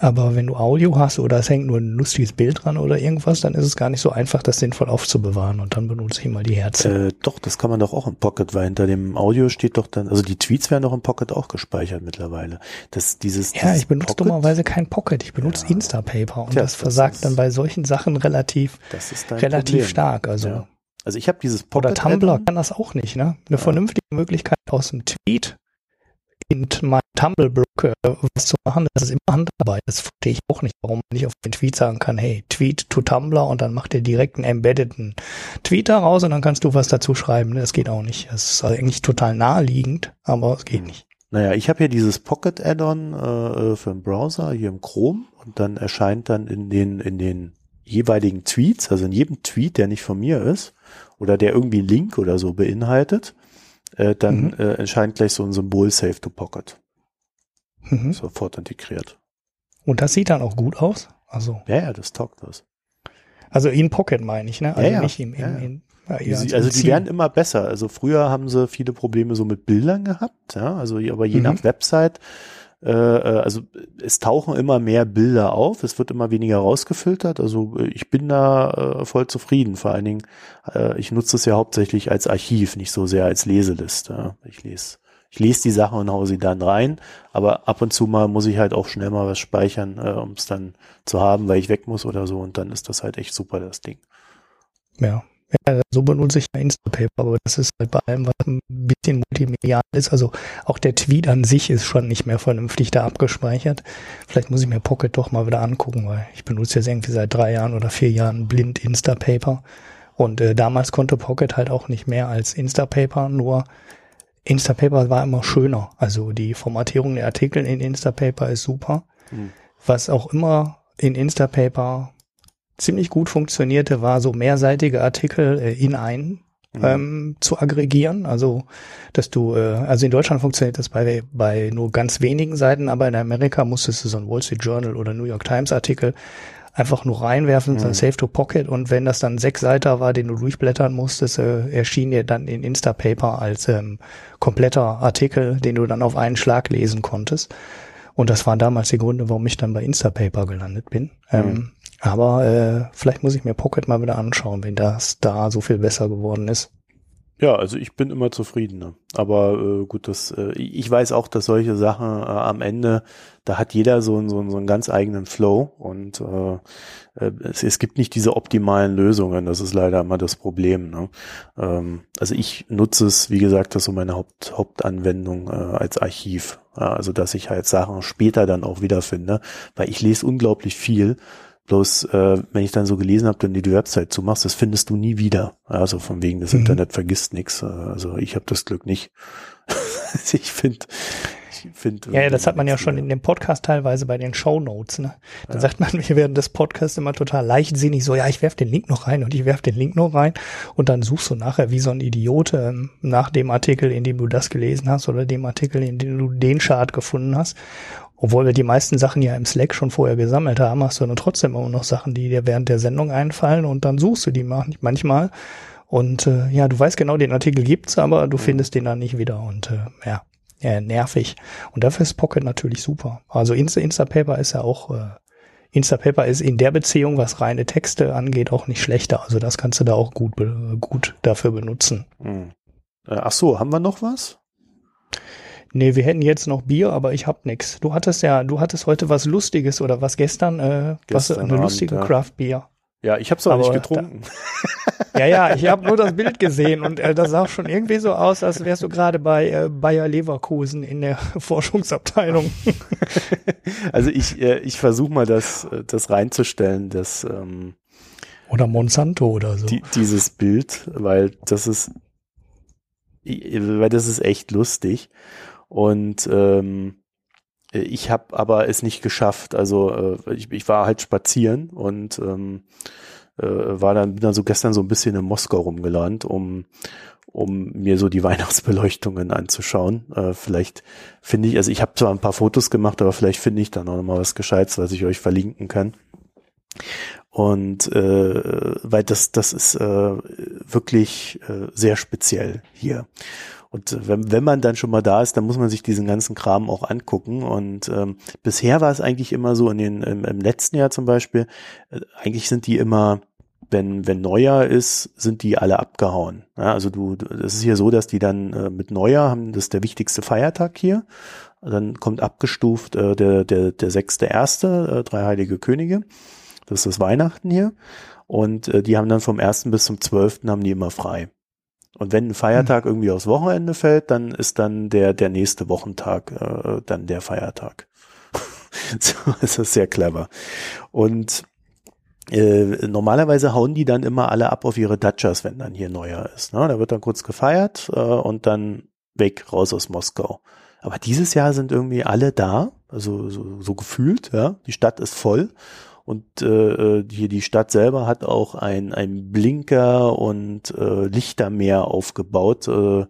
Aber wenn du Audio hast oder es hängt nur ein lustiges Bild dran oder irgendwas, dann ist es gar nicht so einfach, das sinnvoll aufzubewahren und dann benutze ich mal die Herzen. Äh, doch, das kann man doch auch im Pocket, weil hinter dem Audio steht doch dann, also die Tweets werden doch im Pocket auch gespeichert mittlerweile. Das, dieses, ja, ich benutze Pocket, dummerweise kein Pocket, ich benutze ja. Instapaper und Tja, das versagt das ist, dann bei solchen Sachen relativ, relativ Problem. stark. Also ja. Also ich habe dieses Pocket Oder Tumblr kann das auch nicht, ne? Eine ja. vernünftige Möglichkeit aus dem Tweet in meinem Tumblr-Block äh, was zu machen, das ist immer Handarbeit. Das verstehe ich auch nicht, warum man nicht auf den Tweet sagen kann, hey, Tweet to Tumblr und dann macht er direkt einen embeddeden Tweet daraus und dann kannst du was dazu schreiben. Das geht auch nicht. Das ist eigentlich total naheliegend, aber es geht nicht. Naja, ich habe hier dieses Pocket Add-on äh, für den Browser hier im Chrome und dann erscheint dann in den in den jeweiligen Tweets, also in jedem Tweet, der nicht von mir ist, oder der irgendwie Link oder so beinhaltet, äh, dann mhm. äh, erscheint gleich so ein Symbol Save to Pocket. Mhm. Sofort integriert. Und das sieht dann auch gut aus? Also. Ja, ja, das taugt was. Also in Pocket meine ich, ne? Also ja, ja. nicht im, im, ja, in, die, also, also die werden immer besser. Also früher haben sie viele Probleme so mit Bildern gehabt, ja. Also aber je mhm. nach Website äh, äh, also es tauchen immer mehr Bilder auf, es wird immer weniger rausgefiltert. Also ich bin da äh, voll zufrieden. Vor allen Dingen, äh, ich nutze es ja hauptsächlich als Archiv, nicht so sehr als Leseliste. Ich lese ich lese die Sachen und hau sie dann rein, aber ab und zu mal muss ich halt auch schnell mal was speichern, äh, um es dann zu haben, weil ich weg muss oder so und dann ist das halt echt super, das Ding. Ja, ja, so benutze ich ja Instapaper, aber das ist halt bei allem, was ein bisschen multimedial ist. Also auch der Tweet an sich ist schon nicht mehr vernünftig da abgespeichert. Vielleicht muss ich mir Pocket doch mal wieder angucken, weil ich benutze jetzt irgendwie seit drei Jahren oder vier Jahren blind Instapaper. Und äh, damals konnte Pocket halt auch nicht mehr als Instapaper, nur Instapaper war immer schöner. Also die Formatierung der Artikel in Instapaper ist super. Mhm. Was auch immer in Instapaper ziemlich gut funktionierte, war so mehrseitige Artikel äh, in einen mhm. ähm, zu aggregieren. Also, dass du, äh, also in Deutschland funktioniert das bei, bei nur ganz wenigen Seiten, aber in Amerika musstest du so ein Wall Street Journal oder New York Times Artikel einfach nur reinwerfen, mhm. so ein Save to Pocket und wenn das dann sechs Seiten war, den du durchblättern musstest, äh, erschien dir dann in Instapaper als ähm, kompletter Artikel, den du dann auf einen Schlag lesen konntest. Und das waren damals die Gründe, warum ich dann bei Instapaper gelandet bin. Ähm, mhm. Aber äh, vielleicht muss ich mir Pocket mal wieder anschauen, wenn das da so viel besser geworden ist. Ja, also ich bin immer zufriedener. Aber äh, gut, das, äh, ich weiß auch, dass solche Sachen äh, am Ende, da hat jeder so, so, so einen ganz eigenen Flow und äh, äh, es, es gibt nicht diese optimalen Lösungen. Das ist leider immer das Problem. Ne? Ähm, also ich nutze es, wie gesagt, das ist so meine Haupt, Hauptanwendung äh, als Archiv. Ja, also dass ich halt Sachen später dann auch wiederfinde, weil ich lese unglaublich viel Bloß, äh, wenn ich dann so gelesen habe, dann die Website zumachst, das findest du nie wieder. Also von wegen, das mhm. Internet vergisst nichts. Also ich habe das Glück nicht. ich finde, ich finde. Ja, das hat man ja schon in dem Podcast teilweise bei den Show Notes. Ne? Da ja. sagt man, wir werden das Podcast immer total leichtsinnig so, ja, ich werf den Link noch rein und ich werf den Link noch rein und dann suchst du nachher wie so ein Idiot ähm, nach dem Artikel, in dem du das gelesen hast oder dem Artikel, in dem du den Chart gefunden hast obwohl wir die meisten Sachen ja im Slack schon vorher gesammelt haben, hast du dann trotzdem immer noch Sachen, die dir während der Sendung einfallen und dann suchst du die manchmal. Und äh, ja, du weißt genau, den Artikel gibt's, aber du findest den dann nicht wieder und äh, ja, nervig. Und dafür ist Pocket natürlich super. Also Insta Instapaper ist ja auch äh, Instapaper ist in der Beziehung, was reine Texte angeht, auch nicht schlechter. Also das kannst du da auch gut, gut dafür benutzen. Hm. Ach so, haben wir noch was? Nee, wir hätten jetzt noch Bier, aber ich hab nix. Du hattest ja, du hattest heute was Lustiges oder was gestern, äh, gestern was eine Abend, lustige ja. Craft Beer. Ja, ich hab's aber nicht getrunken. Da, ja, ja, ich habe nur das Bild gesehen und äh, das sah schon irgendwie so aus, als wärst du gerade bei äh, Bayer Leverkusen in der Forschungsabteilung. Also ich, äh, ich versuche mal das, äh, das reinzustellen, das ähm, oder Monsanto oder so. Die, dieses Bild, weil das ist, weil das ist echt lustig. Und ähm, ich habe aber es nicht geschafft. Also äh, ich, ich war halt spazieren und ähm, äh, war dann, bin dann so gestern so ein bisschen in Moskau rumgelandet, um um mir so die Weihnachtsbeleuchtungen anzuschauen. Äh, vielleicht finde ich, also ich habe zwar ein paar Fotos gemacht, aber vielleicht finde ich dann auch noch mal was Gescheites, was ich euch verlinken kann. Und äh, weil das, das ist äh, wirklich äh, sehr speziell hier. Und wenn, wenn man dann schon mal da ist, dann muss man sich diesen ganzen Kram auch angucken. Und ähm, bisher war es eigentlich immer so, in den, im, im letzten Jahr zum Beispiel, äh, eigentlich sind die immer, wenn, wenn Neujahr ist, sind die alle abgehauen. Ja, also du, es ist hier so, dass die dann äh, mit Neujahr haben, das ist der wichtigste Feiertag hier. Dann kommt abgestuft äh, der, der, der sechste erste, äh, drei heilige Könige. Das ist das Weihnachten hier. Und äh, die haben dann vom ersten bis zum zwölften haben die immer frei. Und wenn ein Feiertag mhm. irgendwie aufs Wochenende fällt, dann ist dann der, der nächste Wochentag äh, dann der Feiertag. so ist das sehr clever. Und äh, normalerweise hauen die dann immer alle ab auf ihre Datchas, wenn dann hier Neujahr ist. Ne? Da wird dann kurz gefeiert äh, und dann weg, raus aus Moskau. Aber dieses Jahr sind irgendwie alle da, also so, so gefühlt, ja. Die Stadt ist voll und äh, hier die Stadt selber hat auch ein, ein Blinker und äh, Lichtermeer aufgebaut. Äh,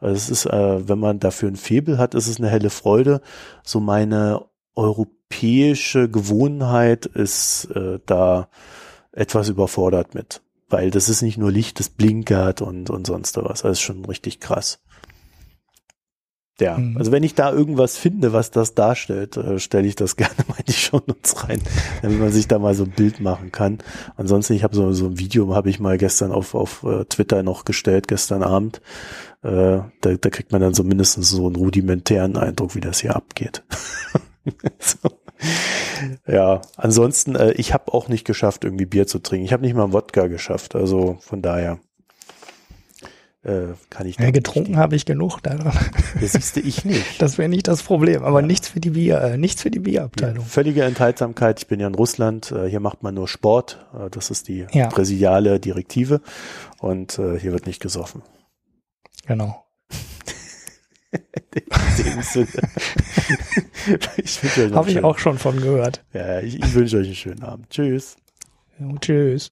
es ist, äh, wenn man dafür ein Febel hat, ist es eine helle Freude. So meine europäische Gewohnheit ist äh, da etwas überfordert mit. Weil das ist nicht nur Licht, das blinkert und, und sonst was. Das ist schon richtig krass. Ja, mhm. also wenn ich da irgendwas finde, was das darstellt, äh, stelle ich das gerne mal in die Shownotes rein, damit man sich da mal so ein Bild machen kann. Ansonsten, ich habe so, so ein Video, habe ich mal gestern auf, auf uh, Twitter noch gestellt, gestern Abend. Äh, da, da kriegt man dann so mindestens so einen rudimentären Eindruck, wie das hier abgeht. so. Ja, ansonsten, äh, ich habe auch nicht geschafft, irgendwie Bier zu trinken. Ich habe nicht mal Wodka geschafft, also von daher äh, kann ich. Ja, getrunken habe ich genug. Daran. Das siehste ich nicht. Das wäre nicht das Problem, aber ja. nichts für die Bier, äh, nichts für die Bierabteilung. Ja, völlige Enthaltsamkeit. Ich bin ja in Russland. Äh, hier macht man nur Sport. Äh, das ist die ja. präsidiale Direktive und äh, hier wird nicht gesoffen. Genau. Habe ich auch schon von gehört. Ja, ich, ich wünsche euch einen schönen Abend. Tschüss. tschüss.